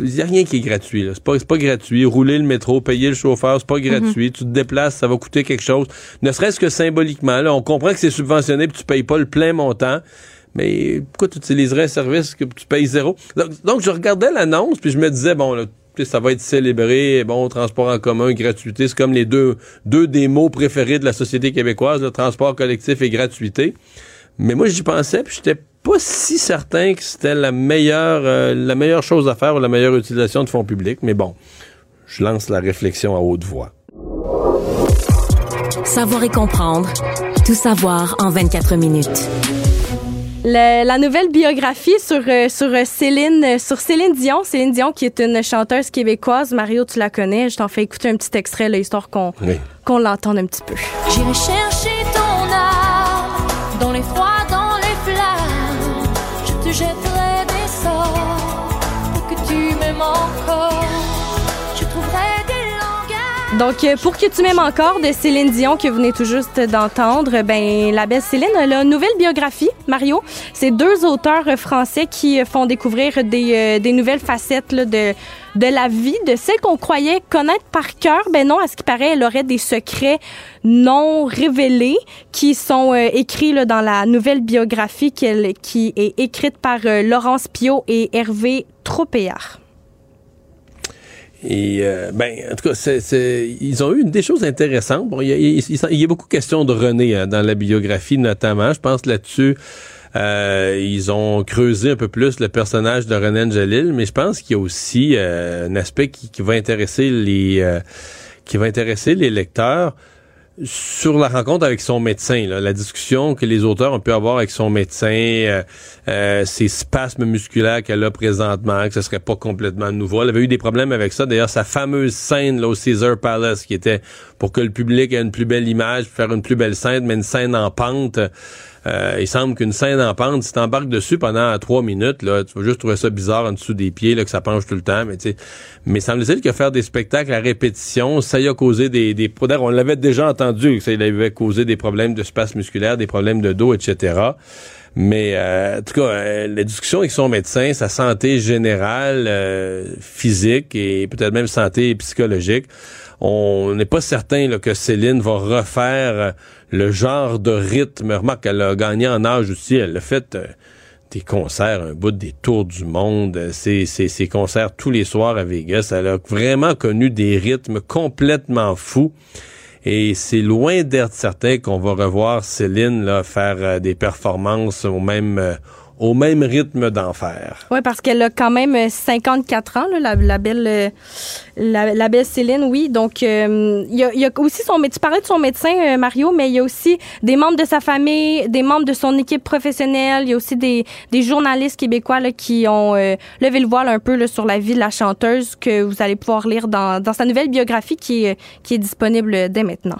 il n'y a rien qui est gratuit. là. C'est pas, c'est pas gratuit. Rouler le métro, payer le chauffeur, c'est pas gratuit. Tu te déplaces, ça va coûter quelque chose. Ne serait-ce que symboliquement. Là, on comprend que c'est subventionné puis tu payes pas le plein montant. Mais pourquoi tu utiliserais un service que tu payes zéro? Donc, donc, je regardais l'annonce puis je me disais, bon, là, ça va être célébré, bon, transport en commun, gratuité, c'est comme les deux, deux des mots préférés de la société québécoise, le transport collectif et gratuité. Mais moi, j'y pensais, puis j'étais pas si certain que c'était la meilleure, euh, la meilleure chose à faire ou la meilleure utilisation de fonds publics. Mais bon, je lance la réflexion à haute voix. Savoir et comprendre. Tout savoir en 24 minutes. la nouvelle biographie sur, euh, sur Céline sur Céline Dion. Céline Dion, qui est une chanteuse québécoise. Mario, tu la connais. Je t'en fais écouter un petit extrait, là, histoire qu'on qu'on l'entende un petit peu. J'irai chercher ton âme dans les froids Donc, euh, pour que tu m'aimes encore de Céline Dion que vous venez tout juste d'entendre, ben la belle Céline a une nouvelle biographie, Mario. C'est deux auteurs français qui font découvrir des, euh, des nouvelles facettes là, de de la vie de celle qu'on croyait connaître par cœur. Ben non, à ce qui paraît, elle aurait des secrets non révélés qui sont euh, écrits là, dans la nouvelle biographie qui est écrite par Laurence Pio et Hervé Tropéard. Et euh, ben, en tout cas, c'est, ils ont eu des choses intéressantes. Bon, il y a, beaucoup de questions de René hein, dans la biographie, notamment. Je pense là-dessus. Euh, ils ont creusé un peu plus le personnage de René Angelil, mais je pense qu'il y a aussi euh, un aspect qui, va intéresser les euh, qui va intéresser les lecteurs sur la rencontre avec son médecin, la discussion que les auteurs ont pu avoir avec son médecin, euh, ces spasmes musculaires qu'elle a présentement, que ce serait pas complètement nouveau. Elle avait eu des problèmes avec ça. D'ailleurs, sa fameuse scène là, au Caesar Palace, qui était pour que le public ait une plus belle image, faire une plus belle scène, mais une scène en pente. Euh, il semble qu'une scène en pente, si t'embarques dessus pendant trois minutes, là, tu vas juste trouver ça bizarre en dessous des pieds, là, que ça penche tout le temps. Mais, mais semble-t-il que faire des spectacles à répétition, ça y a causé des, des On l'avait déjà entendu, que ça avait causé des problèmes de space musculaire, des problèmes de dos, etc. Mais euh, en tout cas, euh, la discussion avec son médecin, sa santé générale, physique et peut-être même santé psychologique, on n'est pas certain que Céline va refaire le genre de rythme. Remarque qu'elle a gagné en âge aussi. Elle a fait euh, des concerts, un bout des tours du monde, ses, ses, concerts tous les soirs à Vegas. Elle a vraiment connu des rythmes complètement fous. Et c'est loin d'être certain qu'on va revoir Céline là, faire euh, des performances au même euh, au même rythme d'enfer. Oui, parce qu'elle a quand même 54 ans, la, belle, euh, la, belle Céline, oui. Donc, euh, il y, a, aussi son... Tu parlais de son médecin, euh, Mario, mais il y a aussi des membres de sa famille, des membres de son équipe professionnelle. Il y a aussi des, journalistes québécois qui ont levé le voile un peu sur la vie de la chanteuse que vous allez pouvoir lire dans, sa nouvelle biographie qui est disponible dès maintenant.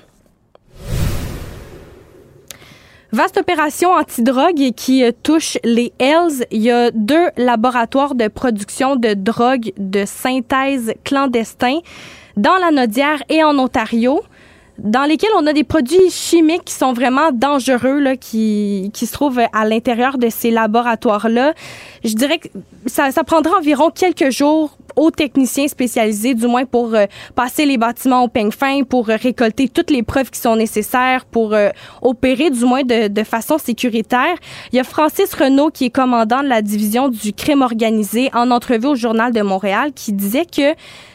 Vaste opération antidrogue qui euh, touche les Hells. Il y a deux laboratoires de production de drogue de synthèse clandestins dans la Nodière et en Ontario dans lesquels on a des produits chimiques qui sont vraiment dangereux, là, qui, qui se trouvent à l'intérieur de ces laboratoires-là. Je dirais que ça, ça prendra environ quelques jours aux techniciens spécialisés, du moins pour euh, passer les bâtiments au peigne fin, pour euh, récolter toutes les preuves qui sont nécessaires, pour euh, opérer du moins de, de, façon sécuritaire. Il y a Francis Renault, qui est commandant de la division du crime organisé, en entrevue au Journal de Montréal, qui disait que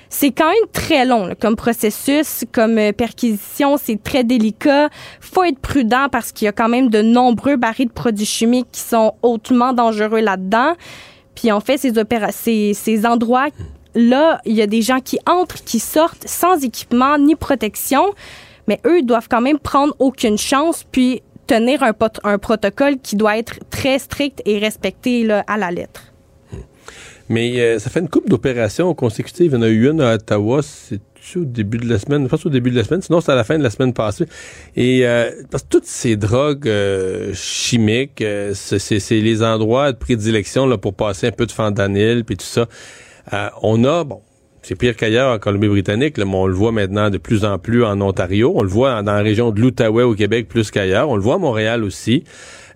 c'est quand même très long comme processus, comme euh, perquisition, c'est très délicat. Faut être prudent parce qu'il y a quand même de nombreux barils de produits chimiques qui sont hautement dangereux là-dedans. Puis en fait, ces, ces, ces endroits là, il y a des gens qui entrent, qui sortent sans équipement ni protection, mais eux doivent quand même prendre aucune chance puis tenir un, protocole qui doit être très strict et respecté à la lettre. Mais euh, ça fait une coupe d'opérations consécutives. Il y en a eu une à Ottawa, au début de la semaine, pas au début de la semaine, sinon c'est à la fin de la semaine passée. Et euh, parce que toutes ces drogues euh, chimiques, c'est les endroits de prédilection là, pour passer un peu de fentanyl puis tout ça. on a, bon, c'est pire qu'ailleurs en Colombie-Britannique, mais on le voit maintenant de plus en plus en Ontario. On le voit dans la région de l'Outaouais au Québec plus qu'ailleurs. On le voit à Montréal aussi.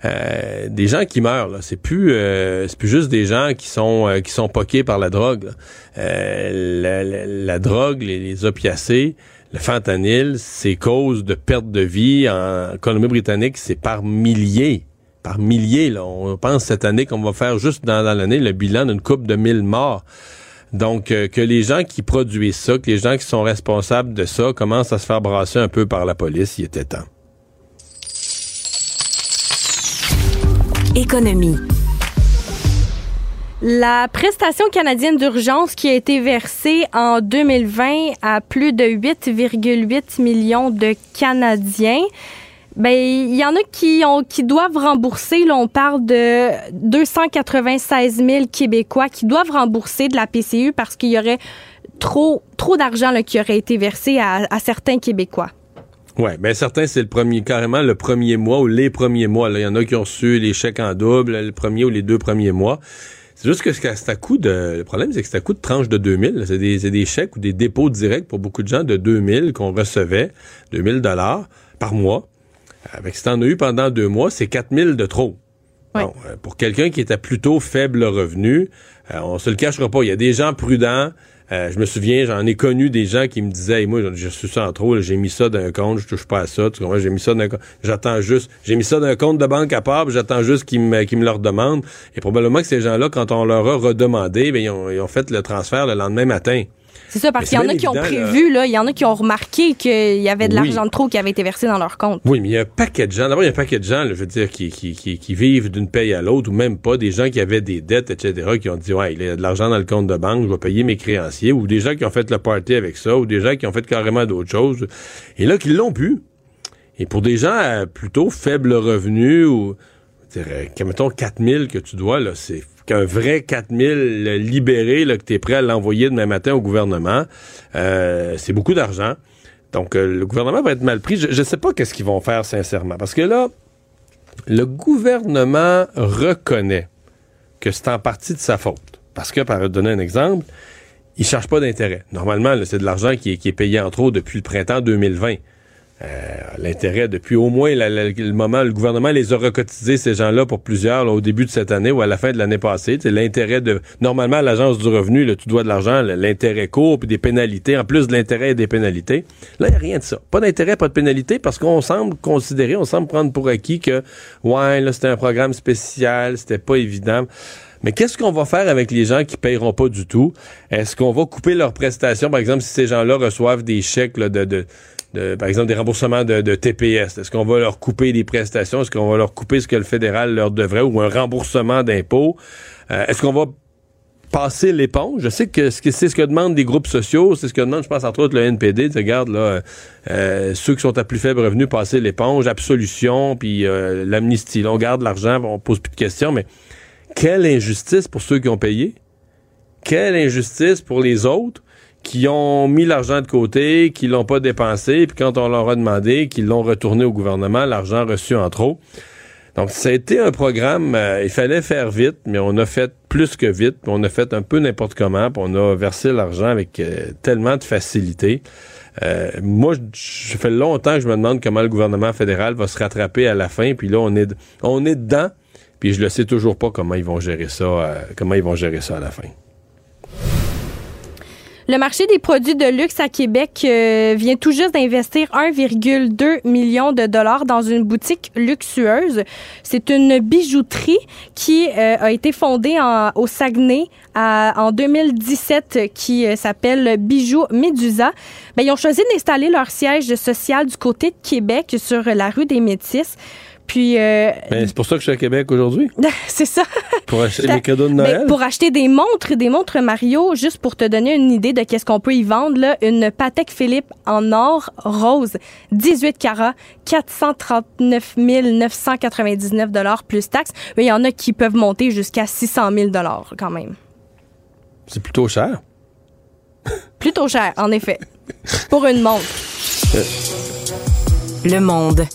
Euh, des gens qui meurent. Là. C'est plus euh, c'est plus juste des gens qui sont euh, qui sont poqués par la drogue. La, drogue, les, opiacés, le fentanyl, c'est cause de perte de vie en Colombie-Britannique, c'est par milliers. Par milliers, là. On pense cette année qu'on va faire juste dans, l'année le bilan d'une coupe de mille morts. Donc, que les gens qui produisent ça, que les gens qui sont responsables de ça commencent à se faire brasser un peu par la police, il était temps. Économie. La prestation canadienne d'urgence qui a été versée en 2020 à plus de 8,8 millions de Canadiens. Ben, il y en a qui doivent rembourser. Là, on parle de 296 000 Québécois qui doivent rembourser de la PCU parce qu'il y aurait trop d'argent qui aurait été versé à certains Québécois. Ouais, ben certains c'est le premier carrément le premier mois ou les premiers mois. Là, il y en a qui ont reçu les chèques en double le premier ou les deux premiers mois. C'est juste que c'est à coût de. Le problème, c'est que c'est à coût de tranche de 2000. C'est des, des chèques ou des dépôts directs pour beaucoup de gens de 2000 qu'on recevait, 2000 dollars par mois. Avec si t'en as eu pendant deux mois, c'est 4000 de trop. Bon, euh, pour quelqu'un qui est à plutôt faible revenu, euh, on se le cachera pas. Il y a des gens prudents. Euh, je me souviens, j'en ai connu des gens qui me disaient, moi, reçu ça en trop, j'ai mis ça d'un compte, je touche pas à ça, tu j'ai mis ça d'un compte, j'attends juste, j'ai mis ça d'un compte de banque à part, j'attends juste qu'ils me, qu'ils me le redemandent. Et probablement que ces gens-là, quand on leur a redemandé, ben, ils, ils ont fait le transfert le lendemain matin. C'est ça, parce qu'il y en a qui ont prévu, là, il y en a qui ont remarqué qu'il y avait de Oui. l'argent de trop qui avait été versé dans leur compte. Oui, mais il y a un paquet de gens. D'abord, il y a un paquet de gens, là, je veux dire, qui, qui, qui, qui vivent d'une paye à l'autre, ou même pas, des gens qui avaient des dettes, etc., qui ont dit, ouais, il y a de l'argent dans le compte de banque, je vais payer mes créanciers, ou des gens qui ont fait le party avec ça, ou des gens qui ont fait carrément d'autres choses, et là, qui l'ont pu. Et pour des gens à plutôt faible revenu, ou, mettons, 4000 que tu dois, là, c'est qu'un vrai 4000 là, libéré, là, que tu es prêt à l'envoyer demain matin au gouvernement, euh, c'est beaucoup d'argent. Donc, euh, le gouvernement va être mal pris. Je ne sais pas qu'est-ce qu'ils vont faire, sincèrement. Parce que là, le gouvernement reconnaît que c'est en partie de sa faute. Parce que, par donner un exemple, il ne charge pas d'intérêt. Normalement, c'est de l'argent qui qui est payé en trop depuis le printemps 2020. Euh, L'intérêt, depuis au moins le moment, le gouvernement les a recotisés, ces gens-là, pour plusieurs, là, au début de cette année ou à la fin de l'année passée. L'intérêt de. Normalement, l'Agence du revenu, là, tu dois de l'argent, l'intérêt court, puis des pénalités, en plus de l'intérêt et des pénalités. Là, il n'y a rien de ça. Pas d'intérêt, pas de pénalité, parce qu'on semble considérer, on semble prendre pour acquis que, ouais, là, c'était un programme spécial, c'était pas évident. Mais qu'est-ce qu'on va faire avec les gens qui paieront pas du tout? Est-ce qu'on va couper leurs prestations? Par exemple, si ces gens-là reçoivent des chèques là, de, de, par exemple, des remboursements de, TPS, est-ce qu'on va leur couper des prestations? Est-ce qu'on va leur couper ce que le fédéral leur devrait ou un remboursement d'impôts? Euh, est-ce qu'on va passer l'éponge? Je sais que ce que- c'est ce que demandent des groupes sociaux, c'est ce que demande, je pense, entre autres, le NPD. Tu regardes, là, euh, ceux qui sont à plus faible revenu, passer l'éponge, absolution, puis euh, l'amnistie. On garde l'argent, on pose plus de questions, mais quelle injustice pour ceux qui ont payé? Quelle injustice pour les autres? Qui ont mis l'argent de côté, qui l'ont pas dépensé, puis quand on leur a demandé, qu'ils l'ont retourné au gouvernement, l'argent reçu en trop. Donc, ça a été un programme, euh, il fallait faire vite, mais on a fait plus que vite, puis on a fait un peu n'importe comment, puis on a versé l'argent avec euh, tellement de facilité. Euh, moi, je fait longtemps que je me demande comment le gouvernement fédéral va se rattraper à la fin, puis là, on est, on est dedans, puis je ne sais toujours pas comment ils vont gérer ça, euh, comment ils vont gérer ça à la fin. Le marché des produits de luxe à Québec euh, vient tout juste d'investir 1,2 million de dollars dans une boutique luxueuse. C'est une bijouterie qui euh, a été fondée au Saguenay en 2017 qui euh, s'appelle Bijoux Médusa. Ben, ils ont choisi d'installer leur siège social du côté de Québec sur la rue des Métis. Puis, euh, Ben, c'est pour ça que je suis à Québec aujourd'hui, c'est ça. pour acheter Ça- mes cadeaux de ben, Noël. pour acheter des montres, des montres Mario, juste pour te donner une idée de qu'est-ce qu'on peut y vendre, là, une Patek Philippe en or rose, 18 carats, 439 999 dollars plus taxes. Mais il y en a qui peuvent monter jusqu'à 600 000 dollars quand même. C'est plutôt cher. Plutôt cher, en effet, pour une montre. Le monde.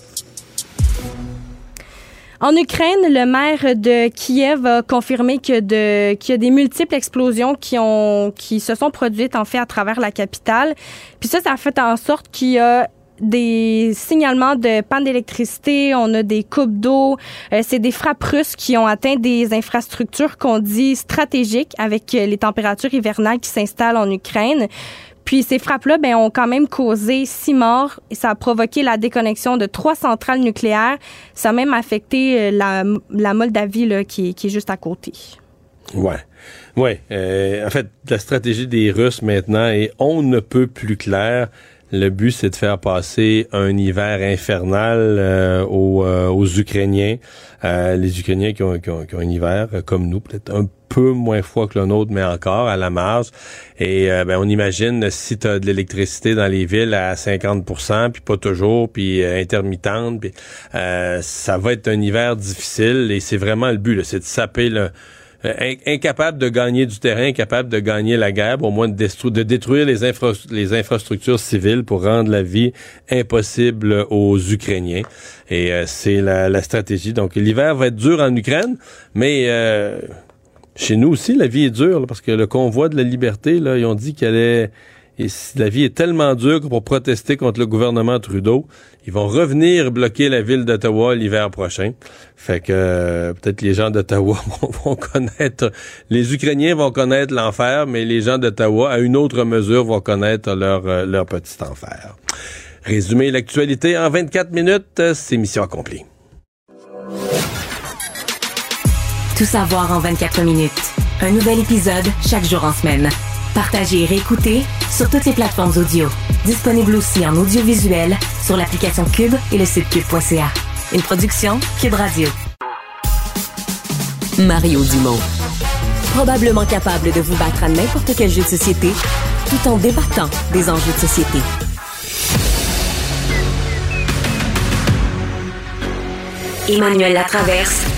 En Ukraine, le maire de Kiev a confirmé que de, qu'il y a des multiples explosions qui ont, qui se sont produites en fait à travers la capitale. Puis ça, ça a fait en sorte qu'il y a des signalements de panne d'électricité, on a des coupes d'eau, euh, c'est des frappes russes qui ont atteint des infrastructures qu'on dit stratégiques avec les températures hivernales qui s'installent en Ukraine. Puis ces frappes-là ben, ont quand même causé six morts ça a provoqué la déconnexion de trois centrales nucléaires. Ça a même affecté euh, la, Moldavie qui, est- juste à côté. Ouais. Oui, euh, en fait, la stratégie des Russes maintenant est on ne peut plus clair. Le but, c'est de faire passer un hiver infernal euh, aux, euh, aux, Ukrainiens. Euh, les Ukrainiens qui ont, qui, ont, qui ont, un hiver comme nous, peut-être un peu moins froid que le nôtre, mais encore à la marge. Et ben, on imagine si tu as de l'électricité dans les villes à 50% puis pas toujours, puis intermittente, puis ça va être un hiver difficile. Et c'est vraiment le but, c'est de saper le euh, incapable de gagner du terrain, incapable de gagner la guerre, au moins de, détruire les, infrastructures civiles pour rendre la vie impossible aux Ukrainiens. Et euh, c'est la, la, stratégie. Donc l'hiver va être dur en Ukraine, mais euh, chez nous aussi, la vie est dure, parce que le convoi de la liberté, là, ils ont dit qu'elle est et la vie est tellement dure que pour protester contre le gouvernement Trudeau, ils vont revenir bloquer la ville d'Ottawa l'hiver prochain. Fait que euh, peut-être les gens d'Ottawa vont, connaître, les Ukrainiens vont connaître l'enfer, mais les gens d'Ottawa, à une autre mesure, vont connaître leur, euh, leur petit enfer. Résumer l'actualité en 24 minutes, c'est mission accomplie. Tout savoir en 24 minutes. Un nouvel épisode chaque jour en semaine. Partagez et réécoutez sur toutes les plateformes audio. Disponible aussi en audiovisuel sur l'application Cube et le site cube.ca. Une production Cube Radio. Mario Dumont. Probablement capable de vous battre à n'importe quel jeu de société tout en débattant des enjeux de société. Emmanuel Latraverse.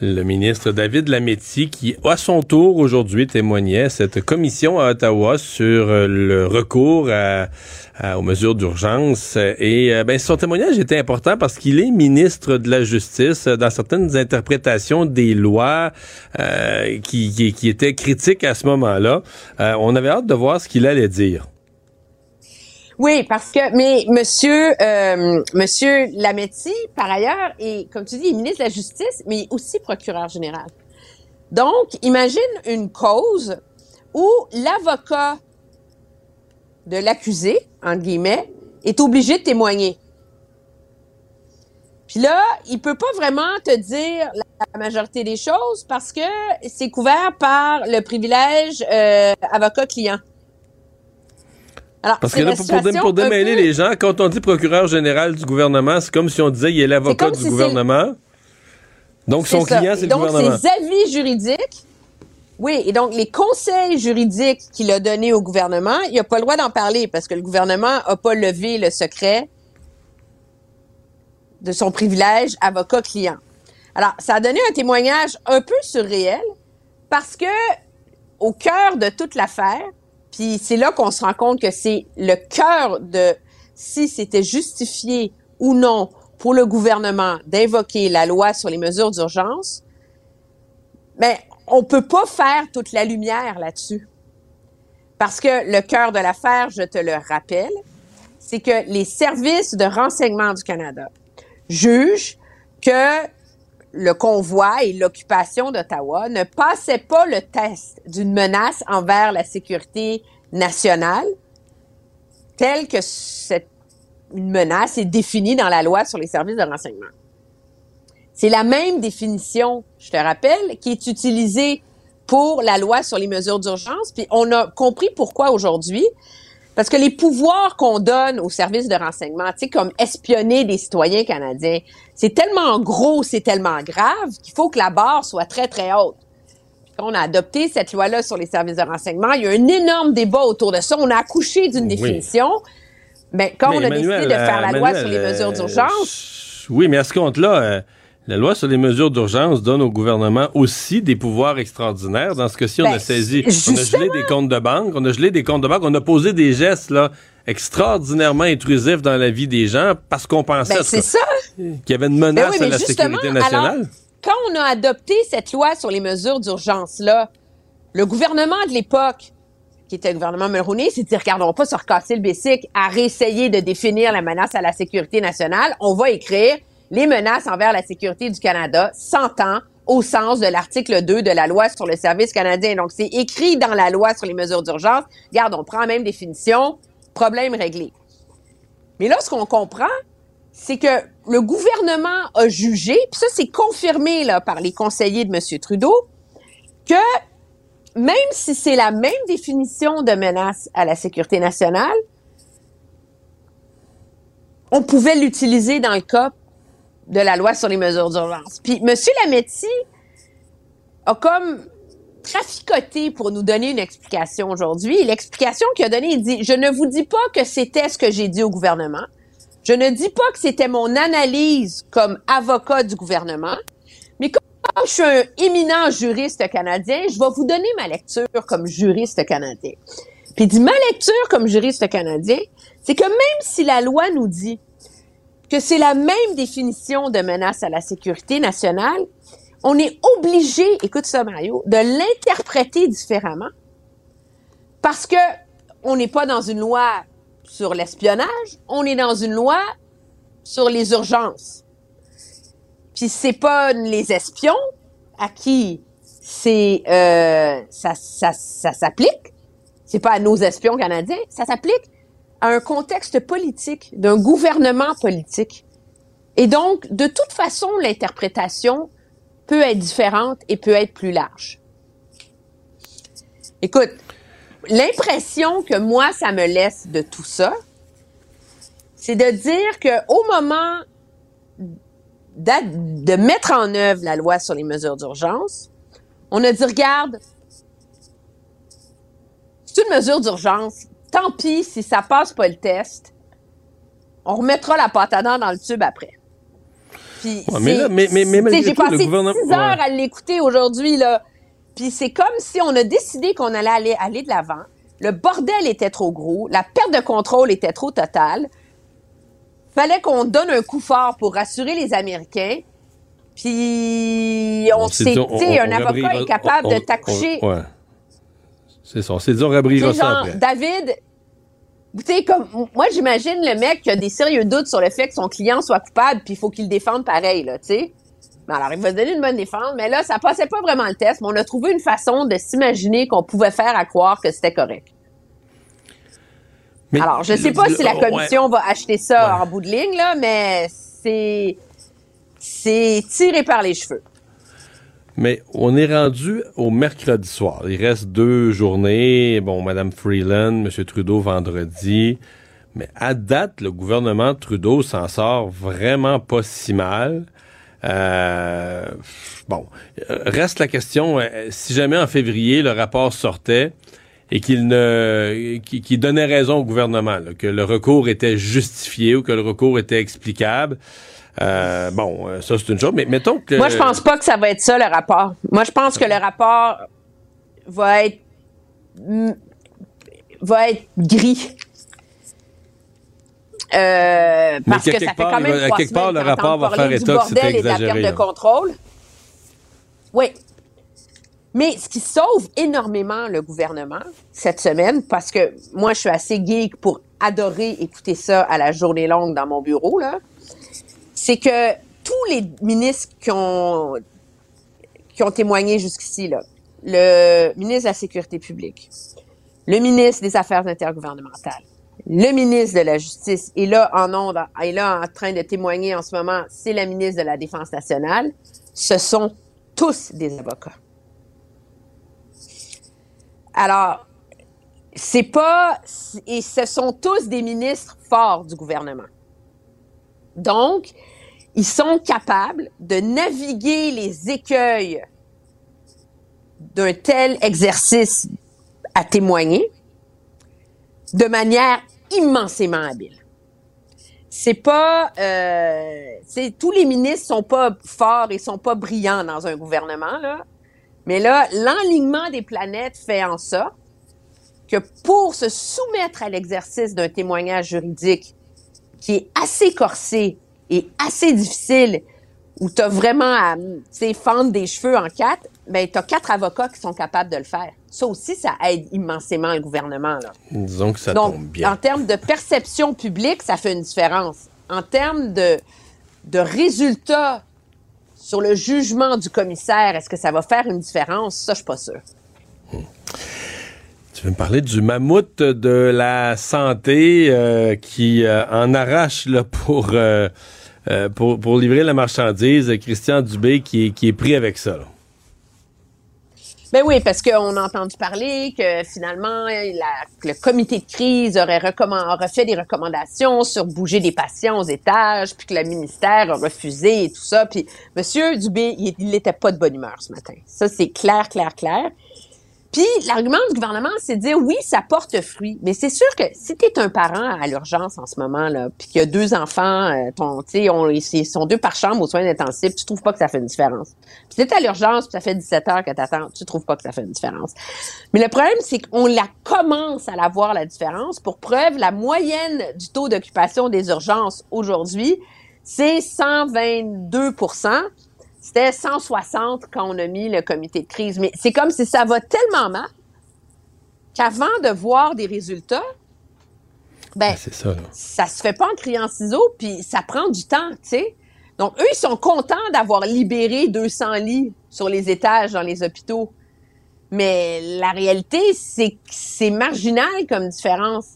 le ministre David Lametti, qui, à son tour, aujourd'hui, témoignait à cette commission à Ottawa sur euh, le recours aux mesures d'urgence. Et euh, ben, son témoignage était important parce qu'il est ministre de la Justice dans certaines interprétations des lois euh, qui, qui, qui, étaient critiques à ce moment-là. on avait hâte de voir ce qu'il allait dire. Oui, parce que, mais Monsieur, euh, Monsieur Lametti, par ailleurs, est, comme tu dis, ministre de la Justice, mais aussi procureur général. Donc, imagine une cause où l'avocat de l'accusé, entre guillemets, est obligé de témoigner. Puis là, il peut pas vraiment te dire la majorité des choses parce que c'est couvert par le privilège euh, avocat-client. Parce que là, pour, démêler les gens, quand on dit procureur général du gouvernement, c'est comme si on disait il est l'avocat du gouvernement. Donc, son client, c'est le gouvernement. Donc, ses avis juridiques, oui, et donc les conseils juridiques qu'il a donnés au gouvernement, il n'a pas le droit d'en parler parce que le gouvernement n'a pas levé le secret de son privilège avocat-client. Alors, ça a donné un témoignage un peu surréel parce que, au cœur de toute l'affaire, puis c'est là qu'on se rend compte que c'est le cœur de si c'était justifié ou non pour le gouvernement d'invoquer la loi sur les mesures d'urgence. Mais on peut pas faire toute la lumière là-dessus. Parce que le cœur de l'affaire, je te le rappelle, c'est que les services de renseignement du Canada jugent que le convoi et l'occupation d'Ottawa ne passaient pas le test d'une menace envers la sécurité nationale telle que cette menace est définie dans la loi sur les services de renseignement. C'est la même définition, je te rappelle, qui est utilisée pour la loi sur les mesures d'urgence. Puis on a compris pourquoi aujourd'hui. Parce que les pouvoirs qu'on donne aux services de renseignement, tu sais, comme espionner des citoyens canadiens, c'est tellement gros, c'est tellement grave qu'il faut que la barre soit très, très haute. Quand on a adopté cette loi-là sur les services de renseignement, il y a un énorme débat autour de ça. On a accouché d'une définition. Mais quand on a décidé de faire la loi sur les mesures euh, d'urgence. oui, mais à ce compte-là, euh, la loi sur les mesures d'urgence donne au gouvernement aussi des pouvoirs extraordinaires. Dans ce cas-ci, on a ben, saisi, on a gelé des comptes de banque, on a gelé des comptes de banque, on a posé des gestes là extraordinairement intrusifs dans la vie des gens parce qu'on pensait ben, qu'il y avait une menace ben à la sécurité nationale. quand on a adopté cette loi sur les mesures d'urgence là, le gouvernement de l'époque qui était le gouvernement Mulroney, s'est dit, regardons pas se recasser le basic à réessayer de définir la menace à la sécurité nationale. On va écrire les menaces envers la sécurité du Canada s'entend au sens de l'article 2 de la loi sur le service canadien. Donc, c'est écrit dans la loi sur les mesures d'urgence. Regarde, on prend la même définition, problème réglé. Mais là, ce qu'on comprend, c'est que le gouvernement a jugé, puis ça, c'est confirmé là, par les conseillers de M. Trudeau, que même si c'est la même définition de menace à la sécurité nationale, on pouvait l'utiliser dans le cas de la loi sur les mesures d'urgence. Puis M. Lametti a comme traficoté pour nous donner une explication aujourd'hui. L'explication qu'il a donnée, il dit, je ne vous dis pas que c'était ce que j'ai dit au gouvernement. Je ne dis pas que c'était mon analyse comme avocat du gouvernement, mais comme je suis un éminent juriste canadien, je vais vous donner ma lecture comme juriste canadien. Puis il dit, ma lecture comme juriste canadien, c'est que même si la loi nous dit que c'est la même définition de menace à la sécurité nationale, on est obligé, écoute ça Mario, de l'interpréter différemment parce que on n'est pas dans une loi sur l'espionnage, on est dans une loi sur les urgences. Puis c'est pas les espions à qui c'est euh, ça, ça, ça s'applique. C'est pas à nos espions canadiens, ça s'applique un contexte politique, d'un gouvernement politique. Et donc, de toute façon, l'interprétation peut être différente et peut être plus large. Écoute, l'impression que moi, ça me laisse de tout ça, c'est de dire que au moment de mettre en œuvre la loi sur les mesures d'urgence, on a dit, regarde, c'est une mesure d'urgence. Tant pis si ça passe pas le test. On remettra la pâte à dents dans le tube après. Puis mais mais, mais, mais j'ai passé six heures à l'écouter aujourd'hui, là. Puis c'est comme si on a décidé qu'on allait aller, aller de l'avant. Le bordel était trop gros. La perte de contrôle était trop totale. Fallait qu'on donne un coup fort pour rassurer les Américains. Puis on, dit, un avocat est capable de t'accoucher. Ouais. C'est ça. S'est dit, on rabrira ça après. David, tu sais, comme, moi, j'imagine le mec qui a des sérieux doutes sur le fait que son client soit coupable, puis il faut qu'il le défende pareil, là, tu sais. Mais alors, il va se donner une bonne défense, mais là, ça passait pas vraiment le test, mais on a trouvé une façon de s'imaginer qu'on pouvait faire à croire que c'était correct. alors, je sais pas si la commission va acheter ça en bout de ligne, là, mais c'est, c'est tiré par les cheveux. Mais on est rendu au mercredi soir. Il reste deux journées. Bon, Madame Freeland, M. Trudeau vendredi. Mais à date, le gouvernement Trudeau s'en sort vraiment pas si mal. Euh, bon, reste la question, euh, si jamais en février le rapport sortait et qu'il ne qui, donnait raison au gouvernement, que le recours était justifié ou que le recours était explicable, euh, bon, euh, ça c'est une chose, mais mettons que... Moi, je pense pas que ça va être ça, le rapport. Moi, je pense que le rapport va être... va être gris. Euh, parce que, ça fait quand même trois quelque part, le rapport va faire état que exagéré. De contrôle. Oui. Mais ce qui sauve énormément le gouvernement cette semaine, parce que moi, je suis assez geek pour adorer écouter ça à la journée longue dans mon bureau, là, c'est que tous les ministres qui ont, qui ont témoigné jusqu'ici, le ministre de la Sécurité publique, le ministre des Affaires intergouvernementales, le ministre de la Justice est là en là en train de témoigner en ce moment, c'est la ministre de la Défense nationale. Ce sont tous des avocats. Alors, c'est pas, et ce sont tous des ministres forts du gouvernement. Donc, ils sont capables de naviguer les écueils d'un tel exercice à témoigner de manière immensément habile. C'est pas, euh, c'est tous les ministres sont pas forts et sont pas brillants dans un gouvernement là, mais là l'enlignement des planètes fait en sorte que pour se soumettre à l'exercice d'un témoignage juridique qui est assez corsé est assez difficile, où tu as vraiment à fendre des cheveux en quatre, ben, tu as quatre avocats qui sont capables de le faire. Ça aussi, ça aide immensément le gouvernement. Là. Disons que ça Donc, tombe bien. En termes de perception publique, ça fait une différence. En termes de, de résultats sur le jugement du commissaire, est-ce que ça va faire une différence? Ça, je suis pas sûre. Tu veux me parler du mammouth de la santé euh, qui euh, en arrache là, pour, euh, pour, pour livrer la marchandise? Christian Dubé qui est, qui est pris avec ça. Ben oui, parce qu'on a entendu parler que finalement, le comité de crise aurait, fait des recommandations sur bouger des patients aux étages, puis que le ministère a refusé et tout ça. Puis Monsieur Dubé, il il était pas de bonne humeur ce matin. Ça, c'est clair, clair, clair. Puis l'argument du gouvernement, c'est de dire oui, ça porte fruit. Mais c'est sûr que si tu es un parent à l'urgence en ce moment, là, puis qu'il y a deux enfants, euh, ton, on- ils sont deux par chambre aux soins intensifs, tu trouves pas que ça fait une différence. Puis t'es à l'urgence, puis ça fait 17 heures que t'attends, tu trouves pas que ça fait une différence. Mais le problème, c'est qu'on la commence à la voir, la différence. Pour preuve, la moyenne du taux d'occupation des urgences aujourd'hui, c'est 122 c'était 160 quand on a mis le comité de crise. Mais c'est comme si ça va tellement mal qu'avant de voir des résultats, ben, C'est ça. là. ça se fait pas en criant ciseaux, puis ça prend du temps, tu sais. Donc, eux, ils sont contents d'avoir libéré 200 lits sur les étages dans les hôpitaux. Mais la réalité, c'est que c'est marginal comme différence.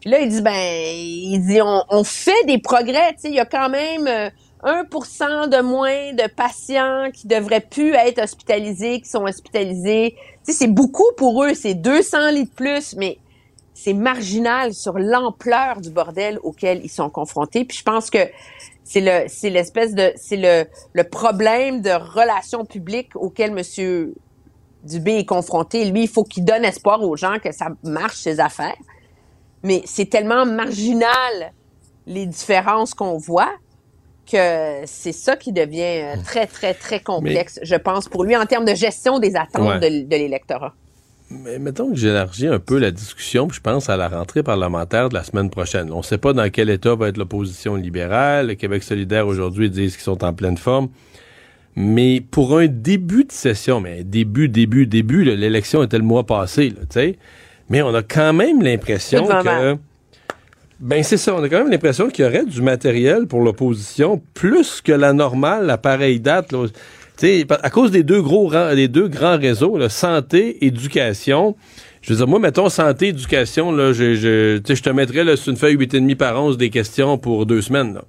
Puis là, il dit, ben, il dit, on, on fait des progrès, tu sais, il y a quand même euh, 1% de moins de patients qui devraient plus être hospitalisés, qui sont hospitalisés. Tu c'est beaucoup pour eux, c'est 200 lits de plus, mais c'est marginal sur l'ampleur du bordel auquel ils sont confrontés. Puis je pense que c'est le c'est l'espèce de c'est le le problème de relations publiques auquel Monsieur Dubé est confronté. Lui, il faut qu'il donne espoir aux gens que ça marche ses affaires. Mais c'est tellement marginal les différences qu'on voit que c'est ça qui devient euh, très très très complexe, je pense, pour lui en termes de gestion des attentes Ouais. de, l'électorat. Mais mettons que j'élargis un peu la discussion, puis je pense à la rentrée parlementaire de la semaine prochaine. On ne sait pas dans quel état va être l'opposition libérale. Le Québec solidaire aujourd'hui disent qu'ils sont en pleine forme. Mais pour un début de session, mais début, début, début, l'élection était le mois passé, tu sais. Mais on a quand même l'impression que. Ben c'est ça, on a quand même l'impression qu'il y aurait du matériel pour l'opposition plus que la normale à pareille date. Là. À cause des deux gros des deux grands réseaux, là, santé, éducation. Je veux dire, moi, mettons santé, éducation, là, je, je, je te mettrais là, sur une feuille 8,5 par 11 des questions pour deux semaines. Là.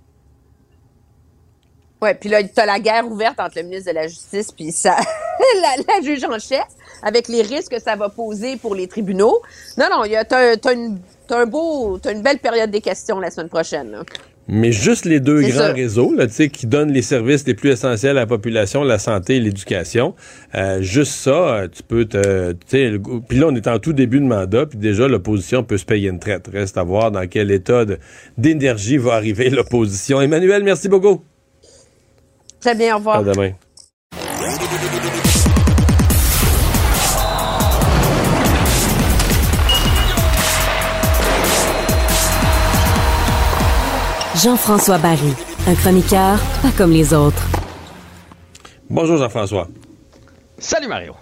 Ouais, puis là, t'as la guerre ouverte entre le ministre de la Justice puis ça, la, la juge en chef, avec les risques que ça va poser pour les tribunaux. Non, non, t'as, t'as une, un beau, une belle période des questions la semaine prochaine. là. Mais juste les deux grands ça. réseaux, là, qui donnent les services les plus essentiels à la population, la santé et l'éducation. euh, juste ça, euh, tu peux te, puis là on est en tout début de mandat, puis déjà l'opposition peut se payer une traite. Reste à voir dans quel état d'énergie va arriver l'opposition. Emmanuel, merci beaucoup. Très bien, au revoir. À demain. Jean-François Barry, un chroniqueur pas comme les autres. Bonjour Jean-François. Salut Mario.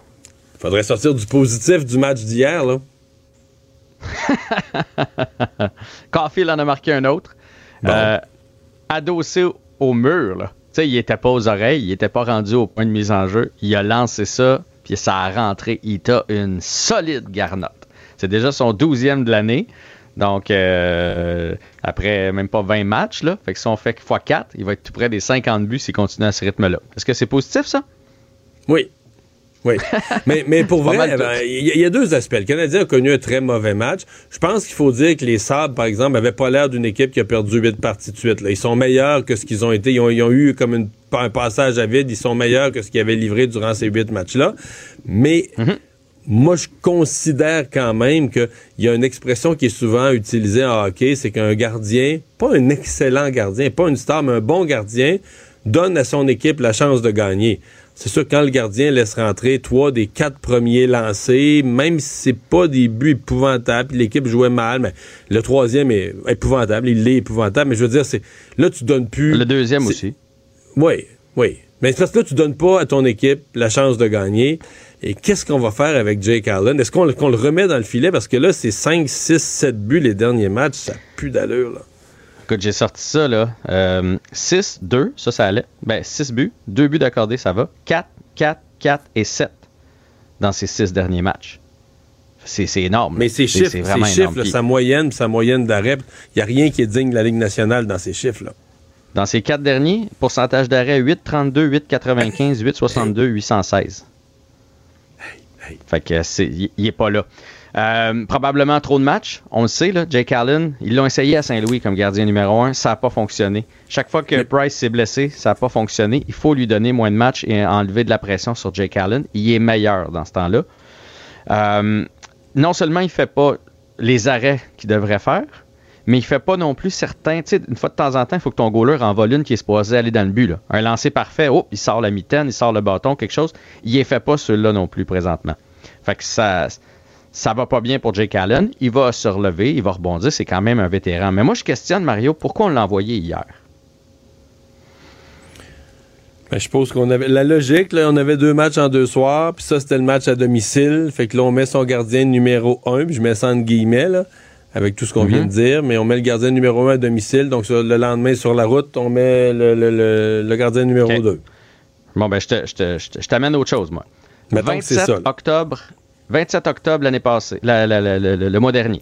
Faudrait sortir du positif du match d'hier, là. Caulfield en a marqué un autre. Bon. Euh, adossé au mur, là. Tu sais, il était pas aux oreilles, il était pas rendu au point de mise en jeu. Il a lancé ça, puis ça a rentré. Il t'a une solide garnotte. C'est déjà son douzième de l'année. Donc, euh, après même pas 20 matchs, là. Fait que si on fait x4, il va être tout près des 50 buts s'il continue à ce rythme-là. Est-ce que c'est positif, ça? Oui. Oui. mais, mais pour vrai, ben, il y, a deux aspects. Le Canadien a connu un très mauvais match. Je pense qu'il faut dire que les Sabres, par exemple, n'avaient pas l'air d'une équipe qui a perdu huit parties de suite. là. Ils sont meilleurs que ce qu'ils ont été. Ils ont, ils ont eu comme une- un passage à vide. Ils sont meilleurs que ce qu'ils avaient livré durant ces huit matchs-là. Mais moi, je considère quand même qu'il y a une expression qui est souvent utilisée en hockey, c'est qu'un gardien, pas un excellent gardien, pas une star, mais un bon gardien, donne à son équipe la chance de gagner. C'est sûr quand le gardien laisse rentrer trois des quatre premiers lancés, même si c'est pas des buts épouvantables, l'équipe jouait mal, mais le troisième est épouvantable, il l'est épouvantable, mais je veux dire, c'est là tu donnes plus. Le deuxième aussi. oui, oui. Mais c'est parce que là, tu donnes pas à ton équipe la chance de gagner. Et qu'est-ce qu'on va faire avec Jake Allen? Est-ce qu'on le- remet dans le filet? Parce que là, c'est 5, 6, 7 buts les derniers matchs. Ça pue d'allure, là. Écoute, j'ai sorti ça, là. Euh, 6, 2, ça, ça allait. Ben, 6 buts, 2 buts d'accordé, ça va. 4, 4, 4 et 7 dans ces 6 derniers matchs. C'est énorme. Mais ces C'est- chiffres, c'est ces vraiment chiffres, énorme. là, sa moyenne, sa moyenne d'arrêt, il n'y a rien qui est digne de la Ligue nationale dans ces chiffres-là. Dans ces 4 derniers, pourcentage d'arrêt 8, 32, 8, 95, 8, 62, 816. Fait que c'est, il il est pas là. Euh, probablement trop de matchs. On le sait, là, Jake Allen, ils l'ont essayé à Saint-Louis comme gardien numéro 1. Ça n'a pas fonctionné. Chaque fois que Price s'est blessé, ça n'a pas fonctionné. Il faut lui donner moins de matchs et enlever de la pression sur Jake Allen. Il est meilleur dans ce temps-là. Euh, non seulement il fait pas les arrêts qu'il devrait faire, mais il fait pas non plus certains. Tu sais, une fois de temps en temps, il faut que ton goaler envole une qui est supposé aller dans le but. Un lancer parfait, oh, il sort la mitaine, il sort le bâton, quelque chose. Il ne fait pas celui-là non plus présentement. Fait que ça, ça va pas bien pour Jake Allen. Il va se relever, il va rebondir. C'est quand même un vétéran. Mais moi, je questionne Mario, pourquoi on l'a envoyé hier? Ben, je suppose qu'on avait la logique, là, on avait deux matchs en deux soirs, puis ça c'était le match à domicile. Fait que là, on met son gardien numéro un, puis je mets ça en guillemets, là, avec tout ce qu'on Mhm. vient de dire, mais on met le gardien numéro un à domicile, donc sur- le lendemain sur la route, on met le, le- le- le gardien numéro Ok. 2. Bon, ben, je t'amène autre chose, moi. Mettons que c'est ça, là. octobre, 27 octobre l'année passée, la- la- la- la- le, le mois dernier.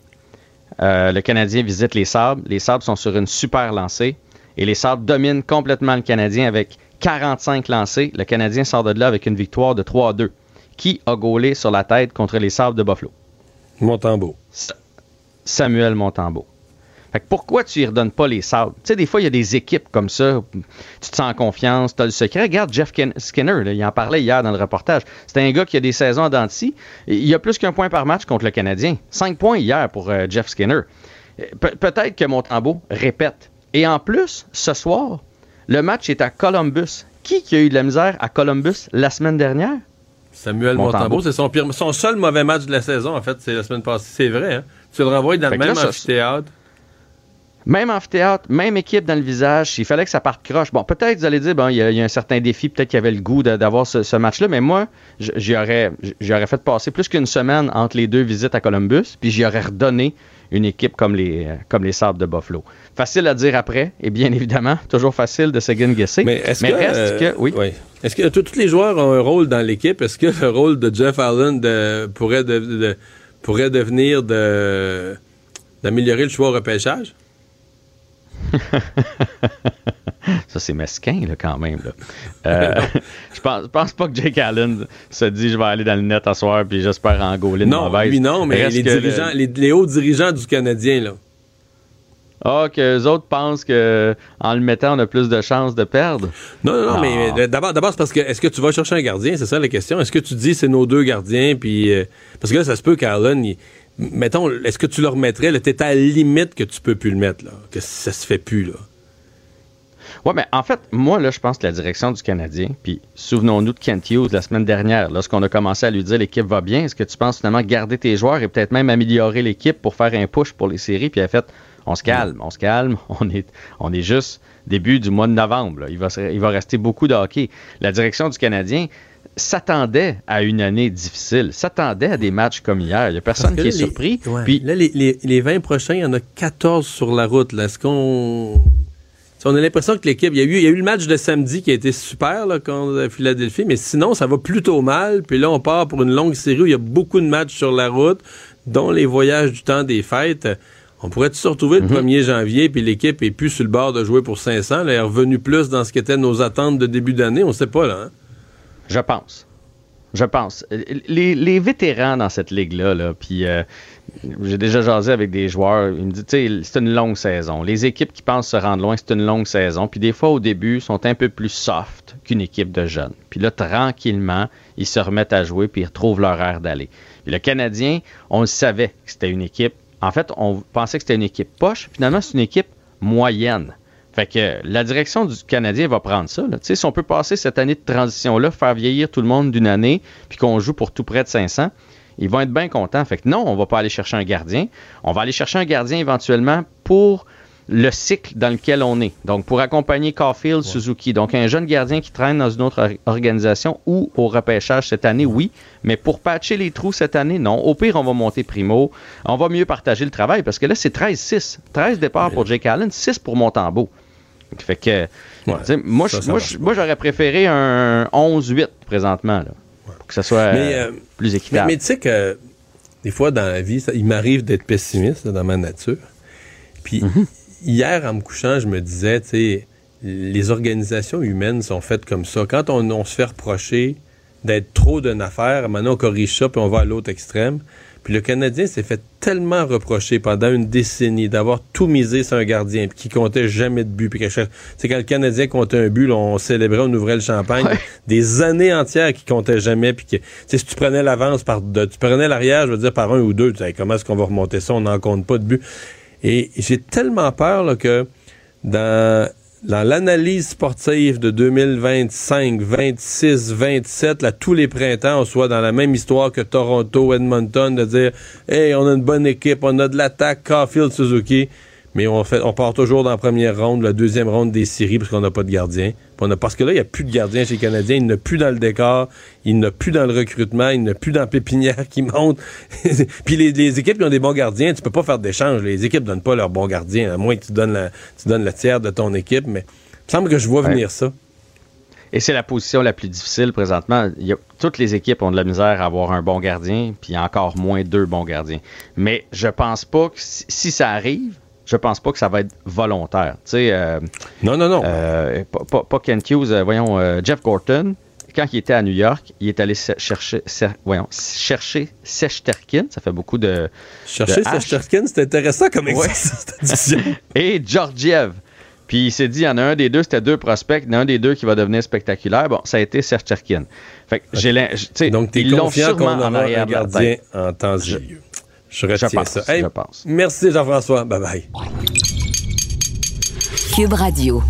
Euh, le Canadien visite les Sabres. Les Sabres sont sur une super lancée et les Sabres dominent complètement le Canadien avec 45 lancés. Le Canadien sort de là avec une victoire de 3 à 2. Qui a gaulé sur la tête contre les Sabres de Buffalo? Montembeau. Samuel Montembeau. Fait que pourquoi tu y redonnes pas les sabres? Tu sais, des fois, il y a des équipes comme ça, tu te sens en confiance, tu as le secret. Regarde Jeff Ken- Skinner, là, il en parlait hier dans le reportage. C'est un gars qui a des saisons en dents de scie. Il y a plus qu'un point par match contre le Canadien. Cinq points hier pour euh, Jeff Skinner. Euh, Pe- Peut-être que Montembeau répète. Et en plus, ce soir, le match est à Columbus. Qui qui a eu de la misère à Columbus la semaine dernière? Samuel Montembeau. Montembeau, c'est son, pire- son seul mauvais match de la saison, en fait, c'est la semaine passée. C'est vrai, hein? Tu le renvoies dans Fait le même là, ça- amphithéâtre. Même amphithéâtre, même équipe dans le visage, il fallait que ça parte croche. Bon, peut-être, vous allez dire, bon, il y, a- il y a un certain défi, peut-être qu'il y avait le goût d'avoir ce, ce match-là, mais moi, j'y aurais, fait passer plus qu'une semaine entre les deux visites à Columbus, puis j'y aurais redonné une équipe comme les, comme les Sabres de Buffalo. Facile à dire après, et bien évidemment, toujours facile de se guesser. Mais est-ce que, reste euh, que, oui. Est-ce que tous tous les joueurs ont un rôle dans l'équipe? Est-ce que le rôle de Jeff Allen de- pourrait, de- de- pourrait devenir de- d'améliorer le choix au repêchage? Ça, c'est mesquin, là, quand même. là. Euh, je pense, je pense pas que Jake Allen se dit je vais aller dans le net à soir puis j'espère en gauler une Non, mauvaise. non, mais les, le- dirigeants, les, les hauts dirigeants du Canadien, là. Ah, que les autres pensent que en le mettant, on a plus de chances de perdre? Non, non, non, mais euh, d'abord, d'abord c'est parce que est-ce que tu vas chercher un gardien? C'est ça la question. Est-ce que tu dis c'est nos deux gardiens? Puis euh, parce que là, ça se peut qu'Allen, mettons, est-ce que tu le remettrais? Là, t'es à la limite que tu peux plus le mettre, là. Que ça se fait plus, là? Ouais, mais en fait, moi, là, je pense que la direction du Canadien, puis souvenons-nous de Kent Hughes la semaine dernière, lorsqu'on a commencé à lui dire l'équipe va bien, est-ce que tu penses finalement garder tes joueurs et peut-être même améliorer l'équipe pour faire un push pour les séries? Puis elle a fait, on se calme, on se calme, on est, on est juste début du mois de novembre. là. Il, va, se- il va rester beaucoup de hockey. La direction du Canadien s'attendait à une année difficile, s'attendait à des matchs comme hier. Il n'y a personne qui est les- surpris. ouais. Puis là, les, les- les 20 prochains, il y en a 14 sur la route. Est-ce qu'on. On a l'impression que l'équipe. Il y, a eu, il y a eu le match de samedi qui a été super là, contre Philadelphie, mais sinon, ça va plutôt mal. Puis là, on part pour une longue série où il y a beaucoup de matchs sur la route, dont les voyages du temps des fêtes. On pourrait se retrouver le 1er janvier, puis l'équipe est plus sur le bord de jouer pour 500. Là, elle est revenue plus dans ce qu'étaient nos attentes de début d'année. On sait pas, là. hein? Je pense. Je pense. Les, les vétérans dans cette ligue-là, là, puis euh, j'ai déjà jasé avec des joueurs, ils me disent, tu sais, c'est une longue saison. Les équipes qui pensent se rendre loin, c'est une longue saison. Puis des fois, au début, sont un peu plus soft qu'une équipe de jeunes. Puis là, tranquillement, ils se remettent à jouer, puis ils retrouvent leur air d'aller. Puis le Canadien, on le savait que c'était une équipe. En fait, on pensait que c'était une équipe poche. Finalement, c'est une équipe moyenne. Fait que la direction du Canadien va prendre ça. Si on peut passer cette année de transition-là, faire vieillir tout le monde d'une année, puis qu'on joue pour tout près de 500, ils vont être bien contents. Fait que non, on va pas aller chercher un gardien. On va aller chercher un gardien éventuellement pour le cycle dans lequel on est. Donc, pour accompagner Caulfield, Suzuki, donc un jeune gardien qui traîne dans une autre or- organisation ou au repêchage cette année, oui, mais pour patcher les trous cette année, non. Au pire, on va monter primo. On va mieux partager le travail parce que là, c'est 13-6. 13 départs pour Jake Allen, 6 pour Montembeau. Fait que, moi, ça, je- ça moi, j'aurais préféré un 11-8 présentement, là, pour que ça soit Mais, euh, euh, plus équitable. mais tu sais que des fois dans la vie, ça- il m'arrive d'être pessimiste là, dans ma nature. Puis Mhm. Hier, en me couchant, je me disais, tu sais, les organisations humaines sont faites comme ça. Quand on, on se fait reprocher d'être trop d'une affaire, maintenant on corrige ça puis on va à l'autre extrême. Puis le Canadien s'est fait tellement reprocher pendant une décennie d'avoir tout misé sur un gardien puis qui comptait jamais de but. Puis c'est quand le Canadien comptait un but, là, on célébrait, on ouvrait le champagne. Des années entières qui comptaient jamais. Puis que, tu sais, si tu prenais l'avance par, de- tu prenais l'arrière, je veux dire par un ou deux, tu sais, comment est-ce qu'on va remonter ça? On n'en compte pas de but. Et j'ai tellement peur que dans, dans l'analyse sportive de 2025, 26, 27, là, tous les printemps, on soit dans la même histoire que Toronto, Edmonton, de dire Hey, on a une bonne équipe, on a de l'attaque, Caulfield, Suzuki. Mais on, fait, on part toujours dans la première ronde, la deuxième ronde des séries parce qu'on n'a pas de gardien. Puis on a- parce que là, il n'y a plus de gardien chez les Canadiens. Il n'y a plus dans le décor. Il n'y a plus dans le recrutement. Il n'y a plus dans la pépinière qui monte. Puis les, les équipes qui ont des bons gardiens, tu peux pas faire d'échange. Les équipes donnent pas leurs bons gardiens, à moins que tu donnes, la, tu donnes le tiers de ton équipe. Mais il me semble que je vois Ouais. venir ça. Et c'est la position la plus difficile présentement. Il y a- toutes les équipes ont de la misère à avoir un bon gardien, puis encore moins deux bons gardiens. Mais je pense pas que si, si ça arrive, je pense pas que ça va être volontaire. Tu sais, euh, non, non, non. pas, pas- pas Ken Hughes, euh, voyons, euh, Jeff Gorton, quand il était à New York, il est allé chercher, voyons, chercher Sechterkin. Ça fait beaucoup de. Chercher. Sechterkin, c'est intéressant comme Ouais. exercice d'addition. Et Georgiev. Puis il s'est dit, il y en a un des deux, c'était deux prospects, il y en a un des deux qui va devenir spectaculaire. Bon, ça a été Sercherkin. Fait que j'ai Donc, tu es ils l'ont confiant qu'on aura en un gardien en temps et lieu. Je retiens pense, ça. Hey, je pense. Merci Jean-François. Bye bye. Cube Radio.